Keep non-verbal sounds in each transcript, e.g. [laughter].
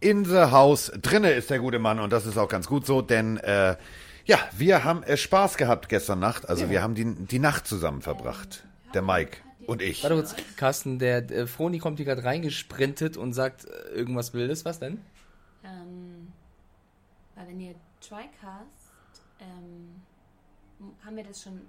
in the house. Drinne ist der gute Mann und das ist auch ganz gut so, denn äh, ja, wir haben äh, Spaß gehabt gestern Nacht. Also wir haben die, die Nacht zusammen verbracht. Der Mike und ich. Warte kurz, Carsten, der, der Froni kommt hier gerade reingesprintet und sagt äh, irgendwas Wildes. Was denn? Ähm, weil wenn ihr TriCast, ähm, haben wir das schon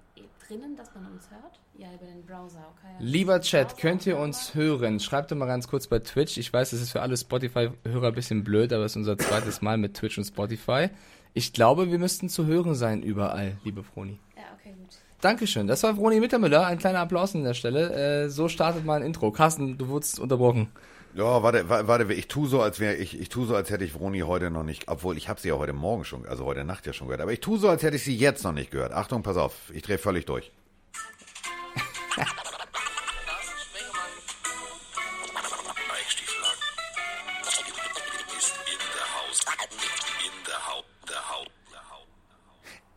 drinnen, dass man uns hört? Ja, über den Browser, okay. Lieber Chat, könnt ihr uns hören? Schreibt doch mal ganz kurz bei Twitch. Ich weiß, es ist für alle Spotify-Hörer ein bisschen blöd, aber es ist unser zweites Mal mit Twitch und Spotify. Ich glaube, wir müssten zu hören sein überall, liebe Froni. Ja, okay, gut. Dankeschön. Das war Froni Mittermüller. Ein kleiner Applaus an der Stelle. Äh, so startet mal ein Intro. Carsten, du wurdest unterbrochen. Ja, warte, wa- warte, ich tu so, als wäre ich, ich tu so, als hätte ich Vroni heute noch nicht, obwohl ich habe sie ja heute Morgen schon, also heute Nacht ja schon gehört, aber ich tu so, als hätte ich sie jetzt noch nicht gehört. Achtung, pass auf, ich drehe völlig durch. [laughs]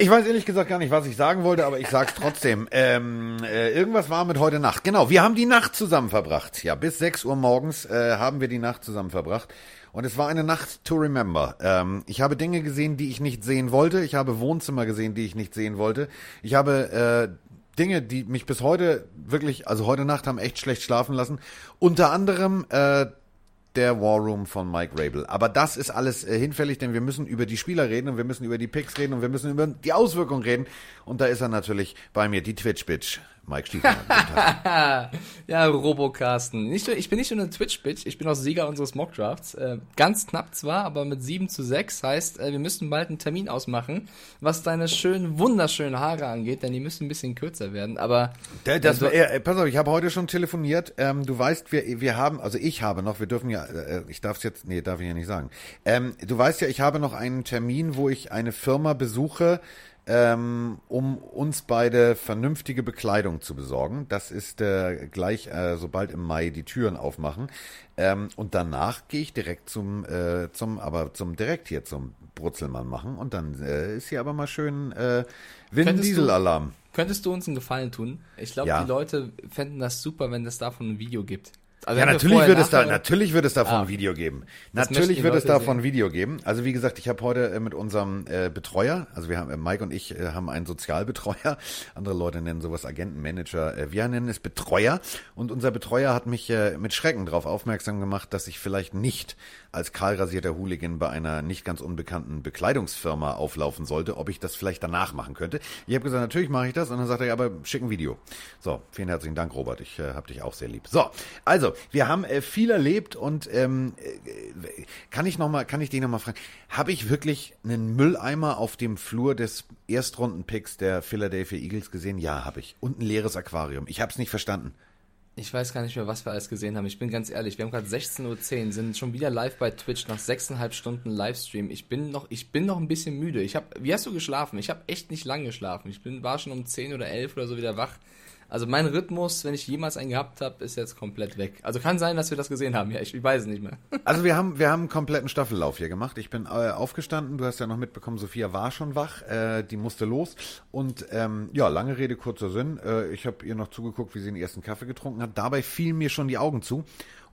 Ich weiß ehrlich gesagt gar nicht, was ich sagen wollte, aber ich sag's trotzdem. [laughs] ähm, äh, irgendwas war mit heute Nacht. Genau, wir haben die Nacht zusammen verbracht. Ja, bis 6 Uhr morgens äh, haben wir die Nacht zusammen verbracht. Und es war eine Nacht to remember. Ähm, ich habe Dinge gesehen, die ich nicht sehen wollte. Ich habe Wohnzimmer gesehen, die ich nicht sehen wollte. Ich habe äh, Dinge, die mich bis heute wirklich, also heute Nacht haben echt schlecht schlafen lassen. Unter anderem äh, der War Room von Mike Rabel. Aber das ist alles äh, hinfällig, denn wir müssen über die Spieler reden und wir müssen über die Picks reden und wir müssen über die Auswirkungen reden. Und da ist er natürlich bei mir, die Twitch-Bitch, Mike Stiefel. [laughs] Ja, Robo-Carsten. Nicht, ich bin nicht nur eine Twitch-Bitch, ich bin auch Sieger unseres Mock-Drafts. Äh, ganz knapp zwar, aber mit 7 zu 6. Heißt, äh, wir müssen bald einen Termin ausmachen, was deine schönen, wunderschönen Haare angeht, denn die müssen ein bisschen kürzer werden. Aber das, Also- äh, pass auf, ich habe heute schon telefoniert. Ähm, du weißt, wir, wir haben, also ich habe noch, wir dürfen ja, äh, ich darf es jetzt, nee, darf ich ja nicht sagen. Ähm, du weißt ja, ich habe noch einen Termin, wo ich eine Firma besuche, ähm, um uns beide vernünftige Bekleidung zu besorgen. Das ist äh, gleich, äh, sobald im Mai die Türen aufmachen. Ähm, und danach gehe ich direkt zum, äh, zum, aber zum direkt hier zum Brutzelmann machen. Und dann äh, ist hier aber mal schön äh, Vin Könntest du- Diesel-Alarm. könntest du uns einen Gefallen tun? Ich glaube, Ja. die Leute fänden das super, wenn es davon ein Video gibt. Also Ja, wir natürlich wird es da, natürlich wird es davon Ah, ein Video geben. Natürlich wird es davon ein sehen. Video geben. Also wie gesagt, ich habe heute äh, mit unserem äh, Betreuer, also wir haben, äh, Mike und ich äh, haben einen Sozialbetreuer. [laughs] Andere Leute nennen sowas Agentenmanager. Äh, wir nennen es Betreuer. Und unser Betreuer hat mich äh, mit Schrecken darauf aufmerksam gemacht, dass ich vielleicht nicht als kahlrasierter Hooligan bei einer nicht ganz unbekannten Bekleidungsfirma auflaufen sollte, ob ich das vielleicht danach machen könnte. Ich habe gesagt, natürlich mache ich das. Und dann sagt er, aber schick ein Video. So, vielen herzlichen Dank, Robert. Ich äh, habe dich auch sehr lieb. So, also, wir haben äh, viel erlebt und ähm, äh, kann ich noch mal, kann ich dich noch mal fragen, habe ich wirklich einen Mülleimer auf dem Flur des Erstrunden-Picks der Philadelphia Eagles gesehen? Ja, habe ich. Und ein leeres Aquarium. Ich habe es nicht verstanden. Ich weiß gar nicht mehr, was wir alles gesehen haben. Ich bin ganz ehrlich, wir haben gerade 16.10 Uhr, sind schon wieder live bei Twitch nach sechseinhalb Stunden Livestream. Ich bin noch, ich bin noch ein bisschen müde. Ich hab, wie hast du geschlafen? Ich habe echt nicht lang geschlafen. Ich bin, war schon um 10 oder 11 oder so wieder wach. Also mein Rhythmus, wenn ich jemals einen gehabt habe, ist jetzt komplett weg. Also kann sein, dass wir das gesehen haben. Ja, ich, ich weiß es nicht mehr. [laughs] Also wir haben, wir haben einen kompletten Staffellauf hier gemacht. Ich bin äh, aufgestanden, du hast ja noch mitbekommen, Sophia war schon wach, äh, die musste los. Und ähm, ja, lange Rede, kurzer Sinn. Äh, ich habe ihr noch zugeguckt, wie sie den ersten Kaffee getrunken hat. Dabei fielen mir schon die Augen zu.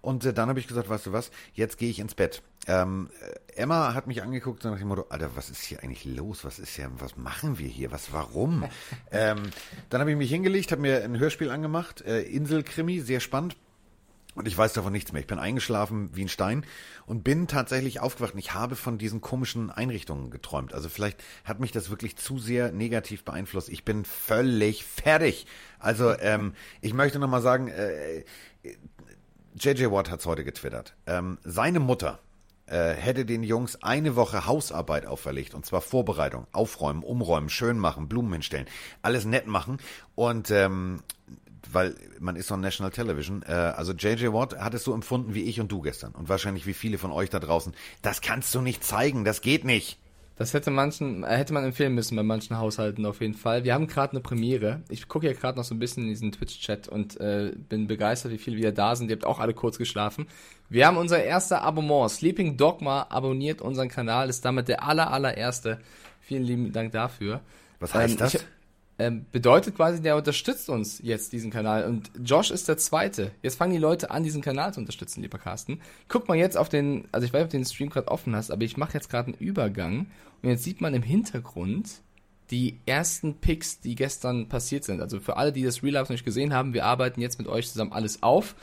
Und äh, dann habe ich gesagt, weißt du was, jetzt gehe ich ins Bett. Ähm, äh, Emma hat mich angeguckt so nach dem Motto, Alter, was ist hier eigentlich los? Was ist hier, was machen wir hier? Was, warum? [laughs] ähm, dann habe ich mich hingelegt, habe mir ein Hörspiel angemacht, äh, Inselkrimi, sehr spannend. Und ich weiß davon nichts mehr. Ich bin eingeschlafen wie ein Stein und bin tatsächlich aufgewacht. Und ich habe von diesen komischen Einrichtungen geträumt. Also vielleicht hat mich das wirklich zu sehr negativ beeinflusst. Ich bin völlig fertig. Also [laughs] ähm, ich möchte nochmal sagen, äh, JJ Watt hat's heute getwittert. Ähm, seine Mutter äh, hätte den Jungs eine Woche Hausarbeit auferlegt. Und zwar Vorbereitung, aufräumen, umräumen, schön machen, Blumen hinstellen, alles nett machen. Und ähm, weil man ist on National Television. Äh, also JJ Watt hat es so empfunden wie ich und du gestern. Und wahrscheinlich wie viele von euch da draußen. Das kannst du nicht zeigen, das geht nicht. Das hätte manchen, äh, hätte man empfehlen müssen bei manchen Haushalten auf jeden Fall. Wir haben gerade eine Premiere. Ich gucke ja gerade noch so ein bisschen in diesen Twitch-Chat und äh, bin begeistert, wie viele wieder da sind. Ihr habt auch alle kurz geschlafen. Wir haben unser erster Abonnement. Sleeping Dogma abonniert unseren Kanal, ist damit der aller, allererste. Vielen lieben Dank dafür. Was heißt Ähm, das? ich- ähm, bedeutet quasi, der unterstützt uns jetzt diesen Kanal. Und Josh ist der Zweite. Jetzt fangen die Leute an, diesen Kanal zu unterstützen, lieber Carsten. Guck mal jetzt auf den, also ich weiß nicht, ob du den Stream gerade offen hast, aber ich mache jetzt gerade einen Übergang. Und jetzt sieht man im Hintergrund die ersten Picks, die gestern passiert sind. Also für alle, die das Real Life noch nicht gesehen haben, wir arbeiten jetzt mit euch zusammen alles auf.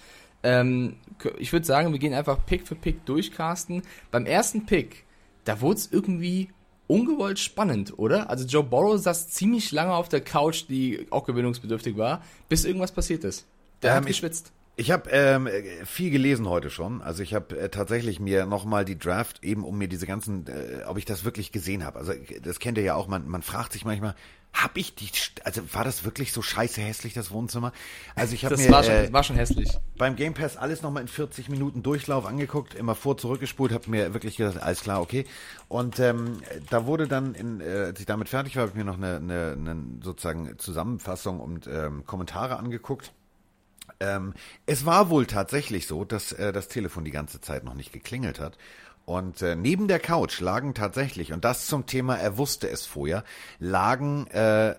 Ähm, ich würde sagen, wir gehen einfach Pick für Pick durch, Carsten. Beim ersten Pick, da wurde es irgendwie ungewollt spannend, oder? Also Joe Burrow saß ziemlich lange auf der Couch, die auch gewöhnungsbedürftig war, bis irgendwas passiert ist. Der Ähm, hat geschwitzt. Ich habe ähm, viel gelesen heute schon. Also ich habe äh, tatsächlich mir nochmal die Draft eben, um mir diese ganzen, äh, ob ich das wirklich gesehen habe. Also das kennt ihr ja auch. Man, man fragt sich manchmal, habe ich die, also war das wirklich so scheiße hässlich das Wohnzimmer? Also ich habe mir war schon, äh, war schon hässlich. beim Game Pass alles nochmal in 40 Minuten Durchlauf angeguckt, immer vor zurückgespult, habe mir wirklich gedacht, alles klar, okay. Und ähm, da wurde dann, in, äh, als ich damit fertig war, habe ich mir noch eine, eine, eine sozusagen Zusammenfassung und ähm, Kommentare angeguckt. Ähm, es war wohl tatsächlich so, dass äh, das Telefon die ganze Zeit noch nicht geklingelt hat. Und äh, neben der Couch lagen tatsächlich, und das zum Thema, er wusste es vorher, lagen äh,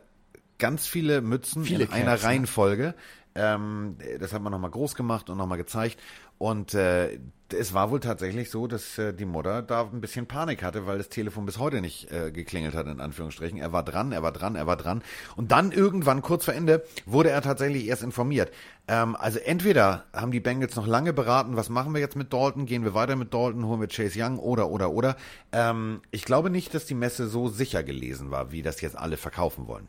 ganz viele Mützen Viele in einer Caps, ne? Reihenfolge. Ähm, das hat man nochmal groß gemacht und nochmal gezeigt. Und äh, es war wohl tatsächlich so, dass äh, die Mutter da ein bisschen Panik hatte, weil das Telefon bis heute nicht äh, geklingelt hat, in Anführungsstrichen. Er war dran, er war dran, er war dran. Und dann irgendwann, kurz vor Ende, wurde er tatsächlich erst informiert. Ähm, also entweder haben die Bengals noch lange beraten, was machen wir jetzt mit Dalton? Gehen wir weiter mit Dalton? Holen wir Chase Young? Oder, oder, oder. Ähm, ich glaube nicht, dass die Messe so sicher gelesen war, wie das jetzt alle verkaufen wollen.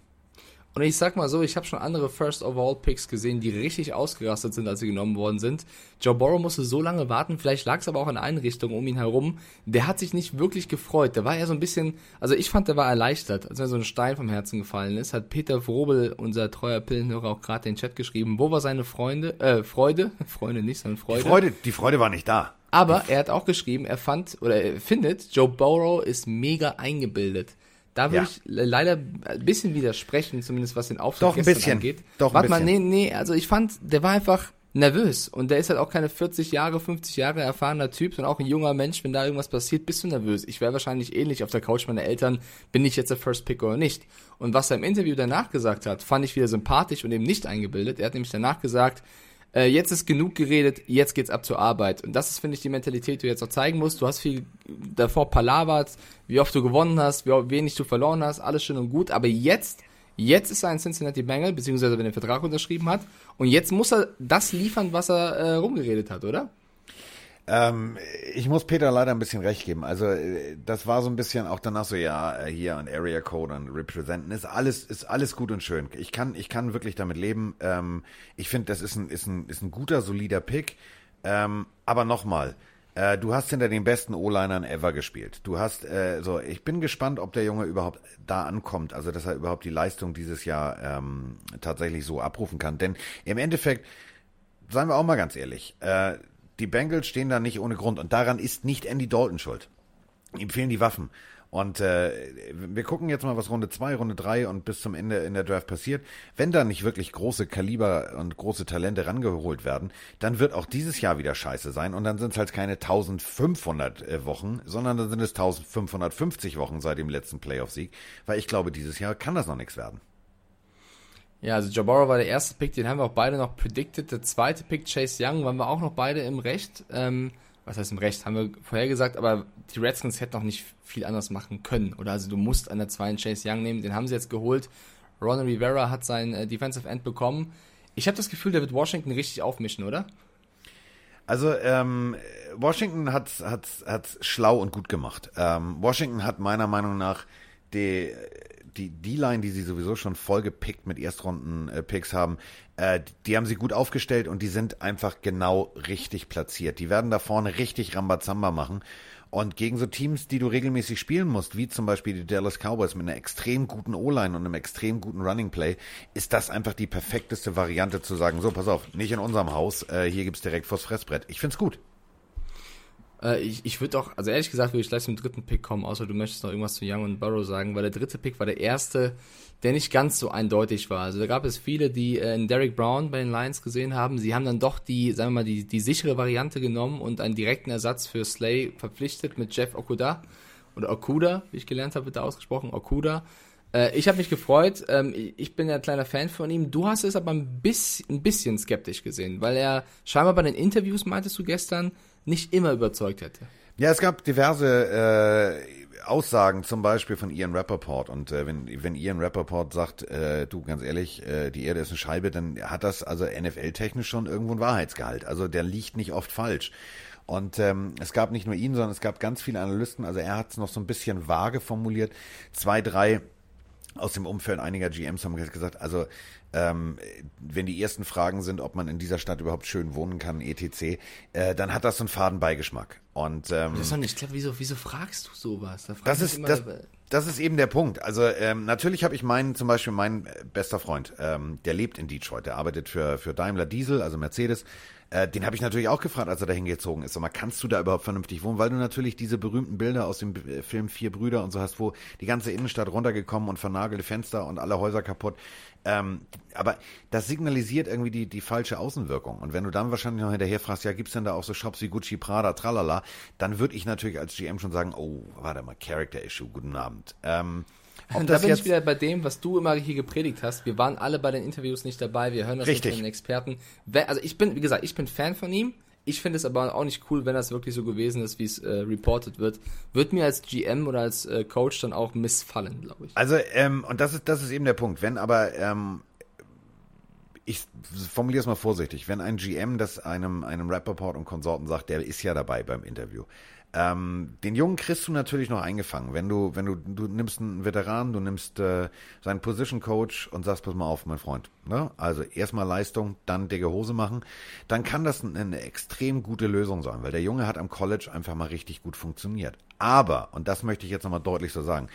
Und ich sag mal so, ich habe schon andere First Overall Picks gesehen, die richtig ausgerastet sind, als sie genommen worden sind. Joe Burrow musste so lange warten, vielleicht lag es aber auch in Einrichtungen um ihn herum. Der hat sich nicht wirklich gefreut. Der war ja so ein bisschen, also ich fand, der war erleichtert, als wenn so ein Stein vom Herzen gefallen ist. Hat Peter Vrobel, unser treuer Pillenhörer, auch gerade in den Chat geschrieben. Wo war seine Freunde, äh, Freude? [laughs] Freunde nicht, sondern Freude. Die Freude, die Freude war nicht da. Aber er hat auch geschrieben, er fand oder er findet, Joe Burrow ist mega eingebildet. Da würde Ja. ich le- leider ein bisschen widersprechen, zumindest was den Auftritt Doch, ein bisschen. angeht. Doch, ein Warte mal, nee, bisschen. nee, also ich fand, der war einfach nervös und der ist halt auch keine 40 Jahre, 50 Jahre erfahrener Typ, sondern auch ein junger Mensch, wenn da irgendwas passiert, bist du nervös. Ich wäre wahrscheinlich ähnlich auf der Couch meiner Eltern, bin ich jetzt der First Pick oder nicht. Und was er im Interview danach gesagt hat, fand ich wieder sympathisch und eben nicht eingebildet. Er hat nämlich danach gesagt, äh, jetzt ist genug geredet, jetzt geht's ab zur Arbeit. Und das ist, finde ich, die Mentalität, die du jetzt auch zeigen musst. Du hast viel davor palavert, wie oft du gewonnen hast, wie wenig du verloren hast, alles schön und gut. Aber jetzt, jetzt ist er ein Cincinnati Bengal, beziehungsweise wenn er den Vertrag unterschrieben hat. Und jetzt muss er das liefern, was er äh, rumgeredet hat, oder? Ähm, ich muss Peter leider ein bisschen recht geben. Also äh, das war so ein bisschen auch danach so, ja, äh, hier ein Area Code und Representen ist alles ist alles gut und schön. Ich kann ich kann wirklich damit leben. Ähm, ich finde, das ist ein ist ein ist ein guter solider Pick. Ähm, aber nochmal, äh, du hast hinter den besten O-Linern ever gespielt. Du hast äh, so, ich bin gespannt, ob der Junge überhaupt da ankommt. Also dass er überhaupt die Leistung dieses Jahr ähm, tatsächlich so abrufen kann. Denn im Endeffekt seien wir auch mal ganz ehrlich, äh, die Bengals stehen da nicht ohne Grund und daran ist nicht Andy Dalton schuld. Ihm fehlen die Waffen. Und äh, wir gucken jetzt mal, was Runde 2, Runde 3 und bis zum Ende in der Draft passiert. Wenn da nicht wirklich große Kaliber und große Talente rangeholt werden, dann wird auch dieses Jahr wieder scheiße sein und dann sind es halt keine 1500 äh, Wochen, sondern dann sind es 1550 Wochen seit dem letzten Playoff-Sieg, weil ich glaube, dieses Jahr kann das noch nichts werden. Ja, also Jabara war der erste Pick, den haben wir auch beide noch predicted. Der zweite Pick, Chase Young, waren wir auch noch beide im Recht. Ähm, was heißt im Recht? Haben wir vorhergesagt, aber die Redskins hätten noch nicht viel anders machen können. Oder also du musst an der zweiten Chase Young nehmen, den haben sie jetzt geholt. Ronald Rivera hat sein äh, Defensive End bekommen. Ich habe das Gefühl, der wird Washington richtig aufmischen, oder? Also ähm, Washington hat hat's schlau und gut gemacht. Ähm, Washington hat meiner Meinung nach die die D-Line, die sie sowieso schon voll gepickt mit Erstrunden-Picks haben, äh, die haben sie gut aufgestellt und die sind einfach genau richtig platziert. Die werden da vorne richtig Rambazamba machen. Und gegen so Teams, die du regelmäßig spielen musst, wie zum Beispiel die Dallas Cowboys mit einer extrem guten O-Line und einem extrem guten Running Play, ist das einfach die perfekteste Variante zu sagen, so, pass auf, nicht in unserem Haus, äh, hier gibt's direkt vors Fressbrett. Ich find's gut. Äh, ich ich würde auch, also ehrlich gesagt, würde ich gleich zum dritten Pick kommen, außer du möchtest noch irgendwas zu Young und Burrow sagen, weil der dritte Pick war der erste, der nicht ganz so eindeutig war. Also da gab es viele, die äh, Derek Brown bei den Lions gesehen haben. Sie haben dann doch die, sagen wir mal, die, die sichere Variante genommen und einen direkten Ersatz für Slay verpflichtet mit Jeff Okuda oder Okuda, wie ich gelernt habe, wird da ausgesprochen, Okuda. Äh, ich habe mich gefreut. Ähm, ich bin ja ein kleiner Fan von ihm. Du hast es aber ein bisschen, ein bisschen skeptisch gesehen, weil er scheinbar bei den Interviews, meintest du gestern, nicht immer überzeugt hätte. Ja, es gab diverse äh, Aussagen, zum Beispiel von Ian Rappaport. Und äh, wenn, wenn Ian Rappaport sagt, äh, du ganz ehrlich, äh, die Erde ist eine Scheibe, dann hat das also NFL-technisch schon irgendwo ein Wahrheitsgehalt. Also der liegt nicht oft falsch. Und ähm, es gab nicht nur ihn, sondern es gab ganz viele Analysten. Also er hat es noch so ein bisschen vage formuliert. Zwei, drei aus dem Umfeld einiger GMs haben gesagt, also ähm, wenn die ersten Fragen sind, ob man in dieser Stadt überhaupt schön wohnen kann, etc., äh, dann hat das so einen faden Beigeschmack. Und ähm, Das ist doch nicht klar, wieso, wieso fragst du sowas? Da das ist immer- das, das ist eben der Punkt. Also ähm, natürlich habe ich meinen, zum Beispiel mein äh, bester Freund, ähm, der lebt in Detroit, der arbeitet für für Daimler Diesel, also Mercedes. Äh, den habe ich natürlich auch gefragt, als er dahin gezogen ist. Sag mal, kannst du da überhaupt vernünftig wohnen? Weil du natürlich diese berühmten Bilder aus dem äh, Film Vier Brüder und so hast, wo die ganze Innenstadt runtergekommen und vernagelte Fenster und alle Häuser kaputt. Ähm, aber das signalisiert irgendwie die, die falsche Außenwirkung. Und wenn du dann wahrscheinlich noch hinterher fragst, ja, gibt's denn da auch so Shops wie Gucci, Prada, tralala, dann würde ich natürlich als GM schon sagen, oh, warte mal, Character Issue, guten Abend. Ähm, ob Und da das bin ich wieder bei dem, was du immer hier gepredigt hast. Wir waren alle bei den Interviews nicht dabei. Wir hören das Richtig. nicht von den Experten. Also ich bin, wie gesagt, ich bin Fan von ihm. Ich finde es aber auch nicht cool, wenn das wirklich so gewesen ist, wie es äh, reported wird. Wird mir als GM oder als äh, Coach dann auch missfallen, glaube ich. Also, ähm, und das ist, das ist eben der Punkt. Wenn aber, ähm, ich formuliere es mal vorsichtig, wenn ein GM das einem, einem Rappaport und Konsorten sagt, der ist ja dabei beim Interview. Ähm, den Jungen kriegst du natürlich noch eingefangen. Wenn du, wenn du, du nimmst einen Veteran, du nimmst äh, seinen Position Coach und sagst, pass mal auf, mein Freund. Ne? Also erstmal Leistung, dann dicke Hose machen, dann kann das eine, extrem gute Lösung sein, weil der Junge hat am College einfach mal richtig gut funktioniert. Aber, und das möchte ich jetzt nochmal deutlich so sagen,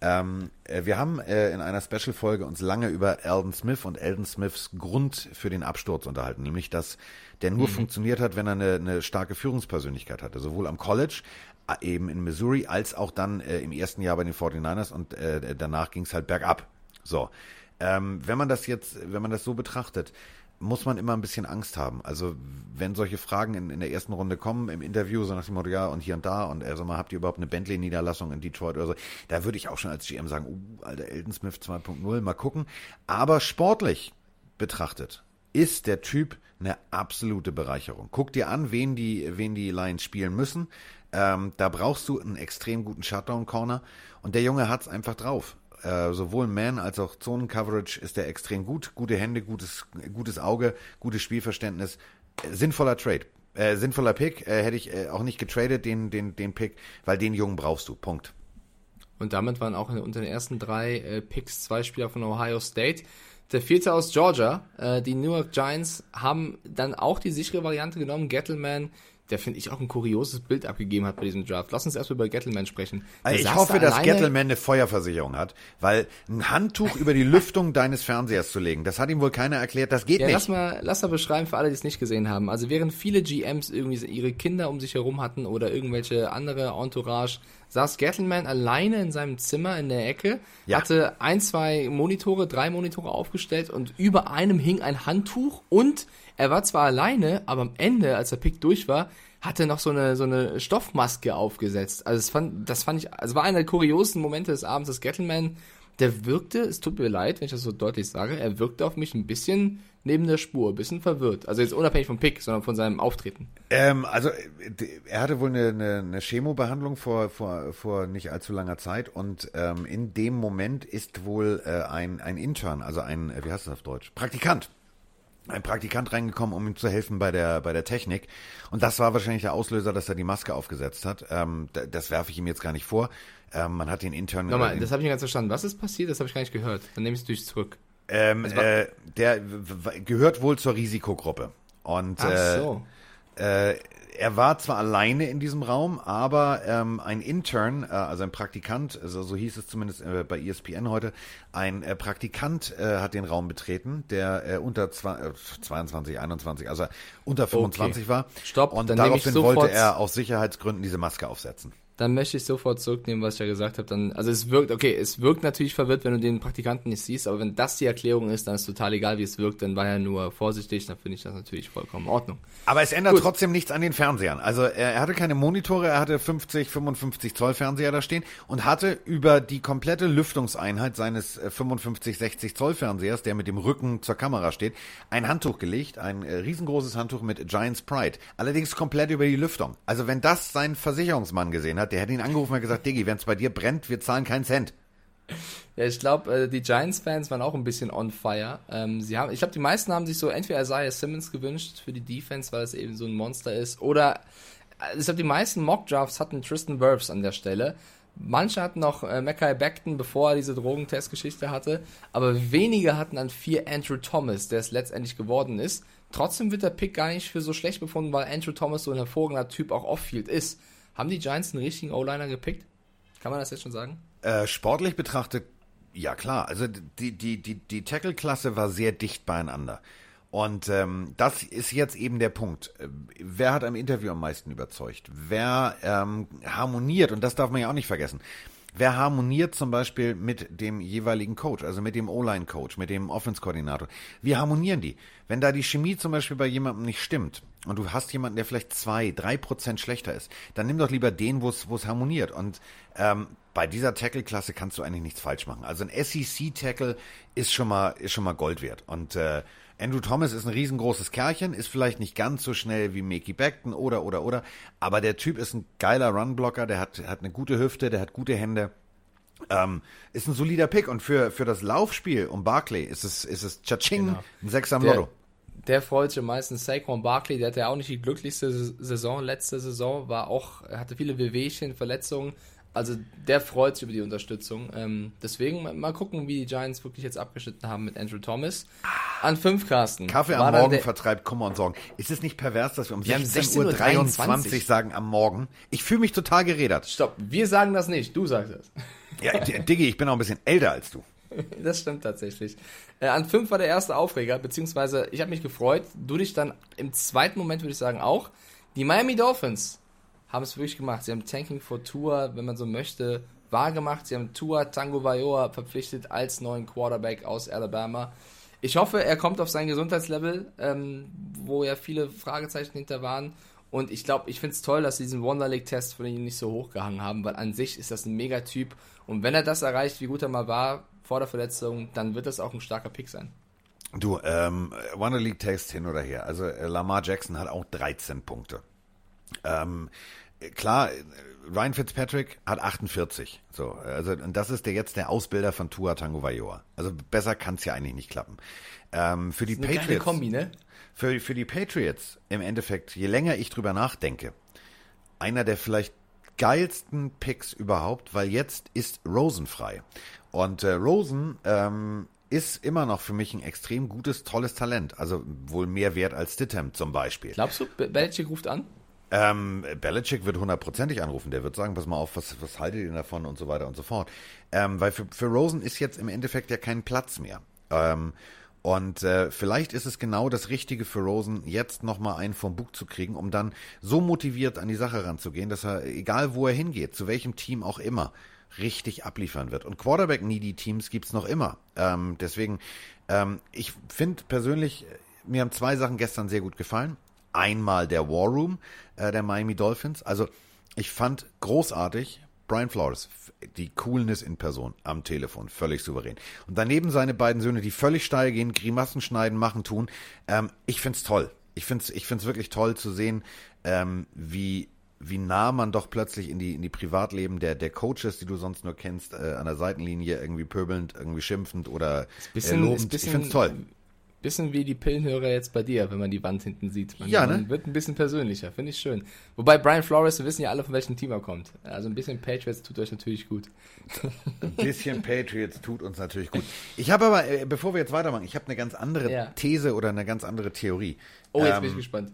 ähm, äh, wir haben äh, in einer Special-Folge uns lange über Eldon Smith und Eldon Smiths Grund für den Absturz unterhalten, nämlich dass der nur funktioniert hat, wenn er eine, eine starke Führungspersönlichkeit hatte, sowohl am College, äh, eben in Missouri, als auch dann äh, im ersten Jahr bei den 49ers und äh, danach ging es halt bergab. So, ähm, wenn man das jetzt, wenn man das so betrachtet, muss man immer ein bisschen Angst haben. Also wenn solche Fragen in, in der ersten Runde kommen im Interview, so nach dem Motto, ja, und hier und da, und also mal, habt ihr überhaupt eine Bentley-Niederlassung in Detroit oder so, da würde ich auch schon als GM sagen, uh, alter Elton Smith 2.0, mal gucken. Aber sportlich betrachtet ist der Typ eine absolute Bereicherung. Guck dir an, wen die, wen die Lions spielen müssen. Ähm, da brauchst du einen extrem guten Shutdown-Corner und der Junge hat's einfach drauf. Äh, sowohl Man als auch Zonen-Coverage ist er extrem gut. Gute Hände, gutes, gutes Auge, gutes Spielverständnis. Äh, sinnvoller Trade. Äh, sinnvoller Pick. Äh, hätte ich auch nicht getradet, den, den, den Pick, weil den Jungen brauchst du. Punkt. Und damit waren auch unter den ersten drei Picks zwei Spieler von Ohio State. Der vierte aus Georgia. Die New York Giants haben dann auch die sichere Variante genommen. Gettleman, der finde ich auch ein kurioses Bild abgegeben hat bei diesem Draft. Lass uns erstmal über Gettleman sprechen. Also ich hoffe, da dass Gettleman eine Feuerversicherung hat, weil ein Handtuch über die Lüftung [laughs] deines Fernsehers zu legen, das hat ihm wohl keiner erklärt, das geht Ja, nicht. lass mal, lass mal beschreiben für alle, die es nicht gesehen haben. Also während viele GMs irgendwie ihre Kinder um sich herum hatten oder irgendwelche andere Entourage, saß Gettleman alleine in seinem Zimmer in der Ecke, Ja. hatte ein, zwei Monitore, drei Monitore aufgestellt und über einem hing ein Handtuch und er war zwar alleine, aber am Ende, als der Pick durch war, hatte noch so eine, so eine Stoffmaske aufgesetzt. Also das fand, das fand ich, also war einer der kuriosen Momente des Abends, dass Gettleman der wirkte, es tut mir leid, wenn ich das so deutlich sage, er wirkte auf mich ein bisschen neben der Spur, ein bisschen verwirrt. Also jetzt unabhängig vom Pick, sondern von seinem Auftreten. Ähm, also äh, er hatte wohl eine, eine, eine Chemobehandlung vor, vor, vor nicht allzu langer Zeit und ähm, in dem Moment ist wohl äh, ein, ein Intern, also ein, äh, wie heißt das auf Deutsch? Praktikant. Ein Praktikant reingekommen, um ihm zu helfen bei der bei der Technik. Und das war wahrscheinlich der Auslöser, dass er die Maske aufgesetzt hat. Ähm, das werfe ich ihm jetzt gar nicht vor. Ähm, man hat den Intern. Nochmal, den, das habe ich nicht ganz verstanden. Was ist passiert? Das habe ich gar nicht gehört. Dann nehme ich es durch zurück. Ähm, war- äh, der gehört wohl zur Risikogruppe. Und äh, so. Äh, er war zwar alleine in diesem Raum, aber ähm, ein Intern, äh, also ein Praktikant, also so hieß es zumindest äh, bei ESPN heute, ein äh, Praktikant äh, hat den Raum betreten, der äh, unter zwei, äh, 22, 21, also unter 25 war. Stopp, Und daraufhin wollte er aus Sicherheitsgründen diese Maske aufsetzen. Dann möchte ich sofort zurücknehmen, was ich ja gesagt habe. Dann, also es wirkt, okay, es wirkt natürlich verwirrt, wenn du den Praktikanten nicht siehst, aber wenn das die Erklärung ist, dann ist total egal, wie es wirkt, dann war er nur vorsichtig, dann finde ich das natürlich vollkommen in Ordnung. Aber es ändert Gut. trotzdem nichts an den Fernsehern. Also er hatte keine Monitore, er hatte 50, 55 Zoll Fernseher da stehen und hatte über die komplette Lüftungseinheit seines 55, 60 Zoll Fernsehers, der mit dem Rücken zur Kamera steht, ein Handtuch gelegt, ein äh, riesengroßes Handtuch mit Giants Pride. Allerdings komplett über die Lüftung. Also wenn das sein Versicherungsmann gesehen hat, der hätte ihn angerufen und gesagt, Diggi, wenn es bei dir brennt, wir zahlen keinen Cent. Ja, ich glaube, äh, die Giants-Fans waren auch ein bisschen on fire. Ähm, sie haben, ich glaube, die meisten haben sich so entweder Isaiah Simmons gewünscht für die Defense, weil es eben so ein Monster ist, oder äh, ich glaube, die meisten Mock-Drafts hatten Tristan Wirfs an der Stelle. Manche hatten noch äh, Mackay Beckton, bevor er diese Drogentestgeschichte hatte, aber wenige hatten dann vier Andrew Thomas, der es letztendlich geworden ist. Trotzdem wird der Pick gar nicht für so schlecht befunden, weil Andrew Thomas so ein hervorragender Typ auch off-field ist. Haben die Giants einen richtigen O-Liner gepickt? Kann man das jetzt schon sagen? Äh, sportlich betrachtet, ja klar. Also die, die, die, die Tackle-Klasse war sehr dicht beieinander. Und ähm, das ist jetzt eben der Punkt. Wer hat am Interview am meisten überzeugt? Wer ähm, harmoniert? Und das darf man ja auch nicht vergessen. Wer harmoniert zum Beispiel mit dem jeweiligen Coach, also mit dem O-Line-Coach, mit dem Offense-Koordinator? Wie harmonieren die? Wenn da die Chemie zum Beispiel bei jemandem nicht stimmt und du hast jemanden, der vielleicht zwei, drei Prozent schlechter ist, dann nimm doch lieber den, wo es harmoniert. Und ähm, bei dieser Tackle-Klasse kannst du eigentlich nichts falsch machen. Also ein SEC-Tackle ist schon mal ist schon mal Gold wert. Und äh, Andrew Thomas ist ein riesengroßes Kerlchen, ist vielleicht nicht ganz so schnell wie Mickey Beckton oder, oder, oder, aber der Typ ist ein geiler Runblocker, der hat, hat eine gute Hüfte, der hat gute Hände. Ähm, ist ein solider Pick und für, für das Laufspiel um Barclay ist es, ist es Chaching, genau. ein Sechser am Lotto. Der freut sich meistens Saquon Barkley, der hatte ja auch nicht die glücklichste Saison letzte Saison, war auch, hatte viele Wehwehchen, Verletzungen, also der freut sich über die Unterstützung. Ähm, deswegen mal gucken, wie die Giants wirklich jetzt abgeschnitten haben mit Andrew Thomas. An fünf Carsten. Kaffee am Morgen vertreibt Kummer und Sorgen. Ist es nicht pervers, dass wir um 16.23 Uhr sagen am Morgen? Ich fühle mich total geredert. Stopp, wir sagen das nicht, du sagst es. Ja, Diggi, ich bin auch ein bisschen älter als du. [laughs] Das stimmt tatsächlich. Äh, an fünf war der erste Aufreger, beziehungsweise ich habe mich gefreut. Du dich dann im zweiten Moment, würde ich sagen, auch. Die Miami Dolphins haben es wirklich gemacht. Sie haben Tanking for Tour, wenn man so möchte, wahr gemacht. Sie haben Tour Tango Vailoa verpflichtet als neuen Quarterback aus Alabama. Ich hoffe, er kommt auf sein Gesundheitslevel, ähm, wo ja viele Fragezeichen hinter waren. Und ich glaube, ich finde es toll, dass sie diesen Wonder League-Test von ihm nicht so hochgehangen haben, weil an sich ist das ein Megatyp. Und wenn er das erreicht, wie gut er mal war vor der Verletzung, dann wird das auch ein starker Pick sein. Du, ähm, Wonder League-Test hin oder her. Also äh, Lamar Jackson hat auch 13 Punkte. Ähm, klar, Ryan Fitzpatrick hat 48. So, also und das ist der jetzt der Ausbilder von Tua Tango Vailoa. Also besser kann es ja eigentlich nicht klappen. Ähm, für die eine Patriots. Kombi, ne? Für, für die Patriots im Endeffekt, je länger ich drüber nachdenke, einer der vielleicht geilsten Picks überhaupt, weil jetzt ist Rosen frei. Und äh, Rosen ähm, ist immer noch für mich ein extrem gutes, tolles Talent. Also wohl mehr wert als Stidham zum Beispiel. Glaubst du, Belichick ruft an? Ähm, Belichick wird hundertprozentig anrufen. Der wird sagen, pass mal auf, was, was haltet ihr davon und so weiter und so fort. Ähm, weil für, für Rosen ist jetzt im Endeffekt ja kein Platz mehr. Ähm, und äh, vielleicht ist es genau das Richtige für Rosen, jetzt nochmal einen vom Bug zu kriegen, um dann so motiviert an die Sache ranzugehen, dass er, egal wo er hingeht, zu welchem Team auch immer, richtig abliefern wird. Und Quarterback-Needy-Teams gibt's noch immer. Ähm, deswegen, ähm, ich finde persönlich, mir haben zwei Sachen gestern sehr gut gefallen einmal der War Room äh, der Miami Dolphins. Also ich fand großartig Brian Flores, die Coolness in Person am Telefon, völlig souverän. Und daneben seine beiden Söhne, die völlig steil gehen, Grimassen schneiden, machen, tun. Ähm, ich find's toll. Ich find's, ich find's wirklich toll zu sehen, ähm, wie wie nah man doch plötzlich in die in die Privatleben der der Coaches, die du sonst nur kennst, äh, an der Seitenlinie irgendwie pöbelnd, irgendwie schimpfend oder bisschen, äh, lobend. Bisschen, ich find's toll bisschen wie die Pillenhörer jetzt bei dir, wenn man die Wand hinten sieht. Man, ja, ne? man wird ein bisschen persönlicher, finde ich schön. Wobei Brian Flores, wir wissen ja alle, von welchem Team er kommt. Also ein bisschen Patriots tut euch natürlich gut. Ein [laughs] bisschen Patriots tut uns natürlich gut. Ich habe aber, äh, bevor wir jetzt weitermachen, ich habe eine ganz andere ja. These oder eine ganz andere Theorie. Oh, jetzt ähm, bin ich gespannt.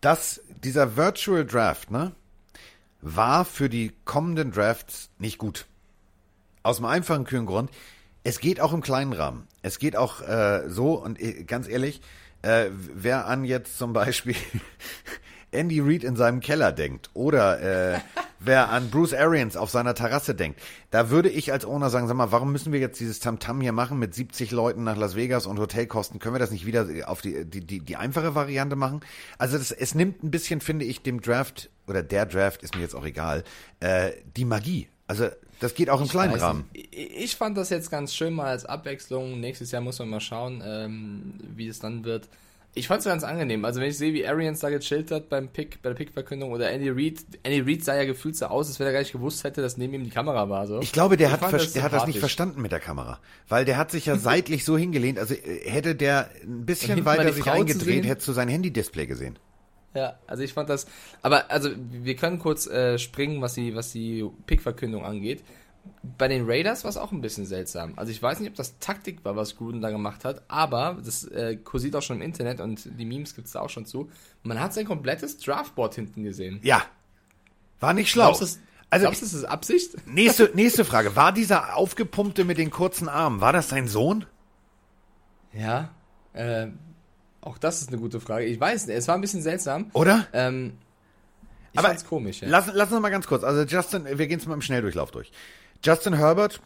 Dass dieser Virtual Draft, ne, war für die kommenden Drafts nicht gut. Aus dem einfachen kühlen Grund, es geht auch im kleinen Rahmen. Es geht auch äh, so, und äh, ganz ehrlich, äh, wer an jetzt zum Beispiel [laughs] Andy Reid in seinem Keller denkt oder äh, wer an Bruce Arians auf seiner Terrasse denkt, da würde ich als Owner sagen, sag mal, warum müssen wir jetzt dieses Tamtam hier machen mit 70 Leuten nach Las Vegas und Hotelkosten? Können wir das nicht wieder auf die, die, die, die einfache Variante machen? Also das, es nimmt ein bisschen, finde ich, dem Draft oder der Draft ist mir jetzt auch egal, äh, die Magie. Also das geht auch im Ich kleinen weiß Rahmen. ich fand das jetzt ganz schön mal als Abwechslung. Nächstes Jahr muss man mal schauen, ähm, wie es dann wird. Ich fand es ganz angenehm. Also wenn ich sehe, wie Arians da gechillt hat beim Pick, bei der Pickverkündung oder Andy Reid. Andy Reid sah ja gefühlt so aus, als wenn er gar nicht gewusst hätte, dass neben ihm die Kamera war. So. Ich glaube, der, Ich hat, das der hat das nicht verstanden mit der Kamera. Weil der hat sich ja [laughs] seitlich so hingelehnt, also äh, hätte der ein bisschen weiter sich eingedreht, hättest du sein Handy-Display gesehen. Ja, also ich fand das. Aber also wir können kurz äh, springen, was die, was die Pickverkündung angeht. Bei den Raiders war es auch ein bisschen seltsam. Also ich weiß nicht, ob das Taktik war, was Gruden da gemacht hat, aber das äh, kursiert auch schon im Internet und die Memes gibt's da auch schon zu. Man hat sein komplettes Draftboard hinten gesehen. Ja. War nicht schlau. Glaubst du, das, Also glaubst du, das ist Absicht? [laughs] nächste, nächste Frage. War dieser aufgepumpte mit den kurzen Armen, war das sein Sohn? Ja. Äh, auch das ist eine gute Frage. Ich weiß nicht, es war ein bisschen seltsam. Oder? Ähm, ich Aber fand's komisch, ja. Lass, lass uns mal ganz kurz. Also Justin, wir gehen es mal im Schnelldurchlauf durch. Justin Herbert,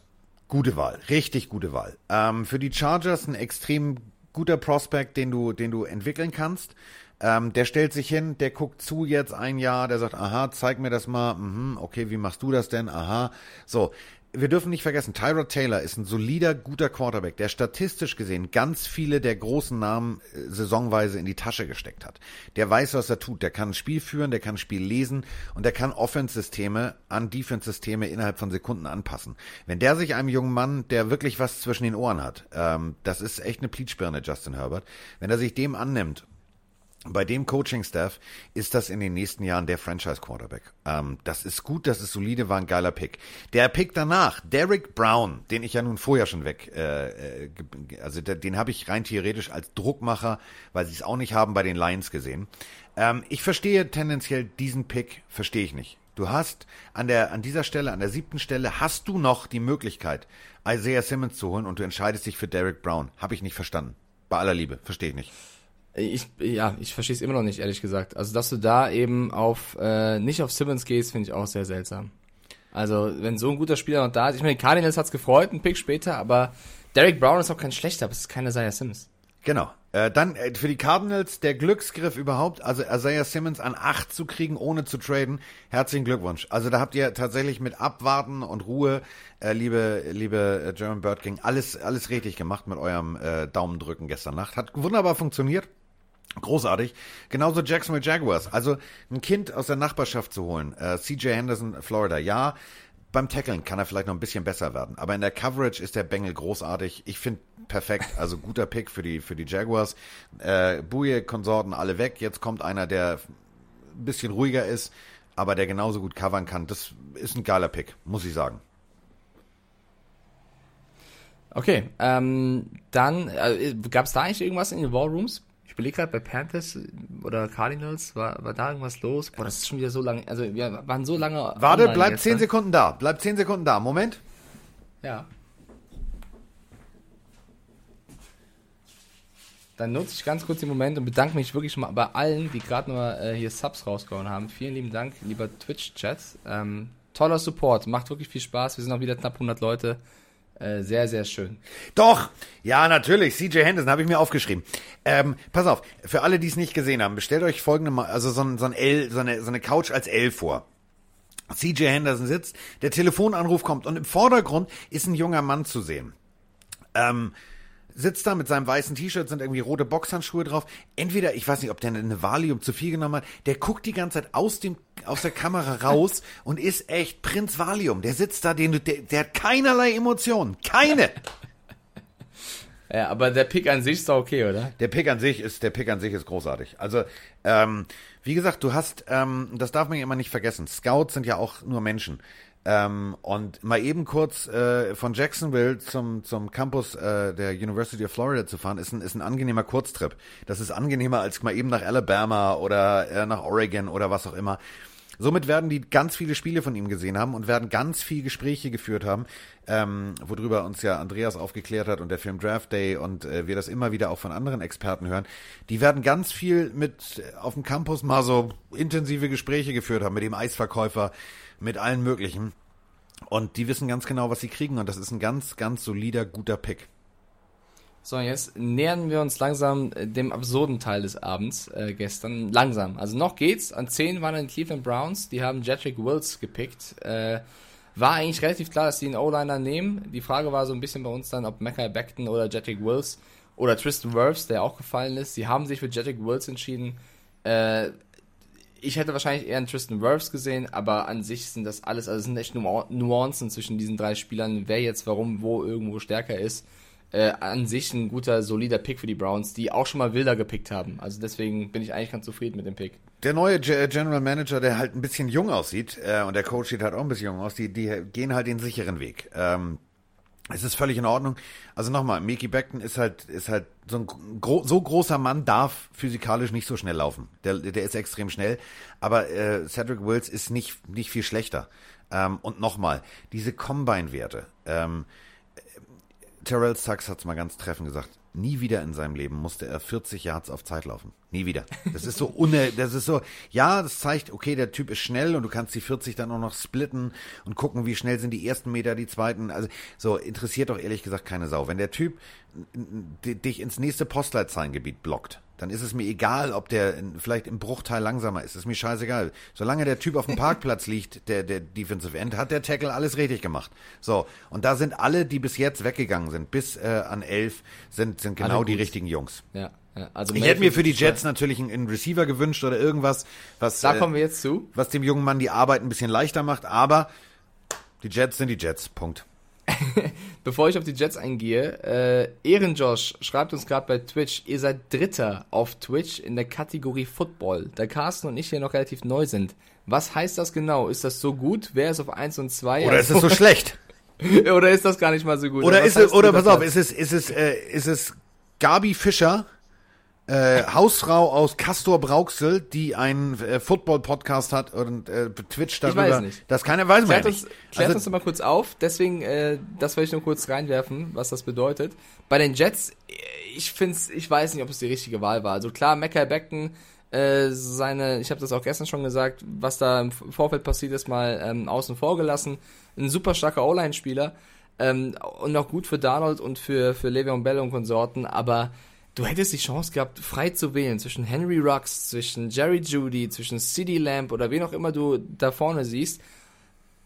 gute Wahl, richtig gute Wahl. Ähm, für die Chargers ein extrem guter Prospect, den du, den du entwickeln kannst. Ähm, der stellt sich hin, der guckt zu jetzt ein Jahr, der sagt, aha, zeig mir das mal, mhm, okay, wie machst du das denn? Aha. So, wir dürfen nicht vergessen, Tyrod Taylor ist ein solider, guter Quarterback, der statistisch gesehen ganz viele der großen Namen äh, saisonweise in die Tasche gesteckt hat. Der weiß, was er tut. Der kann ein Spiel führen, der kann ein Spiel lesen und der kann Offense-Systeme an Defense-Systeme innerhalb von Sekunden anpassen. Wenn der sich einem jungen Mann, der wirklich was zwischen den Ohren hat, ähm, das ist echt eine Pleatspirne, Justin Herbert, wenn er sich dem annimmt bei dem Coaching-Staff ist das in den nächsten Jahren der Franchise-Quarterback. Ähm, das ist gut, das ist solide, war ein geiler Pick. Der Pick danach, Derek Brown, den ich ja nun vorher schon weg, äh, äh, also den habe ich rein theoretisch als Druckmacher, weil sie es auch nicht haben, bei den Lions gesehen. Ähm, ich verstehe tendenziell diesen Pick, verstehe ich nicht. Du hast an der, an dieser Stelle, an der siebten Stelle, hast du noch die Möglichkeit, Isaiah Simmons zu holen und du entscheidest dich für Derek Brown. Habe ich nicht verstanden. Bei aller Liebe, verstehe ich nicht. Ich, ja, ich verstehe es immer noch nicht, ehrlich gesagt. Also, dass du da eben auf, äh, nicht auf Simmons gehst, finde ich auch sehr seltsam. Also, wenn so ein guter Spieler noch da ist, ich meine, Cardinals hat's gefreut, ein Pick später, aber Derek Brown ist auch kein schlechter, aber es ist keine Isaiah Simmons. Genau. Äh, dann äh, für die Cardinals der Glücksgriff überhaupt, also Isaiah Simmons an 8 zu kriegen, ohne zu traden. Herzlichen Glückwunsch. Also da habt ihr tatsächlich mit Abwarten und Ruhe, äh, liebe liebe äh, German Bird King, alles alles richtig gemacht mit eurem äh, Daumendrücken gestern Nacht. Hat wunderbar funktioniert. Großartig. Genauso Jacksonville Jaguars. Also ein Kind aus der Nachbarschaft zu holen. Äh, CJ Henderson, Florida. Ja, beim Tackeln kann er vielleicht noch ein bisschen besser werden. Aber in der Coverage ist der Bengel großartig. Ich finde perfekt. Also guter Pick für die, für die Jaguars. Äh, Buje, Konsorten alle weg. Jetzt kommt einer, der ein bisschen ruhiger ist, aber der genauso gut covern kann. Das ist ein geiler Pick, muss ich sagen. Okay, ähm, dann, äh, gab's da eigentlich irgendwas in den Warrooms? Ich überlege gerade bei Panthers oder Cardinals, war, war da irgendwas los? Boah, das ist schon wieder so lange, also wir waren so lange. Warte, bleib gestern. 10 Sekunden da. Bleib 10 Sekunden da. Moment. Ja. Dann nutze ich ganz kurz den Moment und bedanke mich wirklich mal bei allen, die gerade nur äh, hier Subs rausgehauen haben. Vielen lieben Dank, lieber Twitch-Chat. Ähm, toller Support, macht wirklich viel Spaß. Wir sind auch wieder knapp 100 Leute. Äh, sehr, sehr schön. Doch, ja, natürlich. CJ Henderson habe ich mir aufgeschrieben. Ähm, pass auf, für alle, die es nicht gesehen haben, bestellt euch folgende, mal, also so ein, so ein L, so eine, so eine Couch als L vor. CJ Henderson sitzt, der Telefonanruf kommt und im Vordergrund ist ein junger Mann zu sehen. Ähm, sitzt da mit seinem weißen T-Shirt, sind irgendwie rote Boxhandschuhe drauf. Entweder, ich weiß nicht, ob der eine Valium zu viel genommen hat, der guckt die ganze Zeit aus dem, aus der Kamera raus [laughs] und ist echt Prinz Valium. Der sitzt da, den, der, der hat keinerlei Emotionen. Keine! [laughs] Ja, aber der Pick an sich ist doch okay, oder? Der Pick an sich ist, der Pick an sich ist großartig. Also, ähm, wie gesagt, du hast, ähm, das darf man ja immer nicht vergessen. Scouts sind ja auch nur Menschen. Ähm, und mal eben kurz äh, von Jacksonville zum, zum Campus äh, der University of Florida zu fahren, ist ein, ist ein angenehmer Kurztrip. Das ist angenehmer als mal eben nach Alabama oder äh, nach Oregon oder was auch immer. Somit werden die ganz viele Spiele von ihm gesehen haben und werden ganz viel Gespräche geführt haben, ähm, worüber uns ja Andreas aufgeklärt hat und der Film Draft Day und äh, wir das immer wieder auch von anderen Experten hören. Die werden ganz viel mit äh, auf dem Campus mal so intensive Gespräche geführt haben mit dem Eisverkäufer, mit allen möglichen. Und die wissen ganz genau, was sie kriegen und das ist ein ganz, ganz solider, guter Pick. So, jetzt nähern wir uns langsam äh, dem absurden Teil des Abends äh, gestern. Langsam. Also noch geht's. An 10 waren dann die Cleveland Browns. Die haben Jedrick Wills gepickt. Äh, war eigentlich relativ klar, dass die einen O-Liner nehmen. Die Frage war so ein bisschen bei uns dann, ob Mackay Beckton oder Jedrick Wills oder Tristan Wirfs, der auch gefallen ist. Sie haben sich für Jedrick Wills entschieden. Äh, ich hätte wahrscheinlich eher einen Tristan Wirfs gesehen, aber an sich sind das alles, also sind echt Nuancen zwischen diesen drei Spielern, wer jetzt warum, wo irgendwo stärker ist äh, an sich ein guter, solider Pick für die Browns, die auch schon mal Wilder gepickt haben. Also deswegen bin ich eigentlich ganz zufrieden mit dem Pick. Der neue G General Manager, der halt ein bisschen jung aussieht, äh, und der Coach sieht halt auch ein bisschen jung aus, die, die gehen halt den sicheren Weg. Ähm, es ist völlig in Ordnung. Also nochmal, Mickey Beckton ist halt, ist halt so ein gro so großer Mann darf physikalisch nicht so schnell laufen. Der, der ist extrem schnell. Aber äh, Cedric Wills ist nicht, nicht viel schlechter. Ähm, und nochmal, diese Combine-Werte. Ähm, Terrell Sachs hat es mal ganz treffend gesagt. Nie wieder in seinem Leben musste er 40 Yards auf Zeit laufen. Nie wieder. Das ist so une, das ist so, ja, das zeigt, okay, der Typ ist schnell und du kannst die 40 dann auch noch splitten und gucken, wie schnell sind die ersten Meter, die zweiten. Also, so, interessiert doch ehrlich gesagt keine Sau. Wenn der Typ dich ins nächste Postleitzahlengebiet blockt, dann ist es mir egal, ob der vielleicht im Bruchteil langsamer ist. ist mir scheißegal. Solange der Typ auf dem Parkplatz [laughs] liegt, der, der Defensive End, hat der Tackle alles richtig gemacht. So, und da sind alle, die bis jetzt weggegangen sind, bis äh, an elf, sind, sind genau die richtigen Jungs. Ja. Ja, also ich hätte mir für die Jets natürlich einen, einen, Receiver gewünscht oder irgendwas, was, da kommen wir jetzt zu. was dem jungen Mann die Arbeit ein bisschen leichter macht, aber die Jets sind die Jets. Punkt. [laughs] Bevor ich auf die Jets eingehe, äh, Ehrenjosh schreibt uns gerade bei Twitch, ihr seid Dritter auf Twitch in der Kategorie Football, da Carsten und ich hier noch relativ neu sind. Was heißt das genau? Ist das so gut? Wer ist auf 1 und 2? Oder also, ist es so schlecht? [laughs] oder ist das gar nicht mal so gut? Oder ist es, oder pass auf, ist es, ist es, äh, ist es Gabi Fischer, äh, Hausfrau aus Castor Brauxel, die einen äh, Football-Podcast hat und äh, Twitch darüber. Ich weiß nicht. Das keiner weiß man klärt uns, Klärt also, uns mal kurz auf. Deswegen, äh, das wollte ich nur kurz reinwerfen, was das bedeutet. Bei den Jets, ich finde ich weiß nicht, ob es die richtige Wahl war. Also klar, Mackay Becken, äh, seine, ich habe das auch gestern schon gesagt, was da im Vorfeld passiert ist, mal ähm, außen vor gelassen. Ein super starker O-Line-Spieler ähm, und auch gut für Darnold und für, für Le'Veon Bell und Konsorten, aber du hättest die Chance gehabt, frei zu wählen zwischen Henry Rux, zwischen Jerry Judy, zwischen CD Lamp oder wen auch immer du da vorne siehst.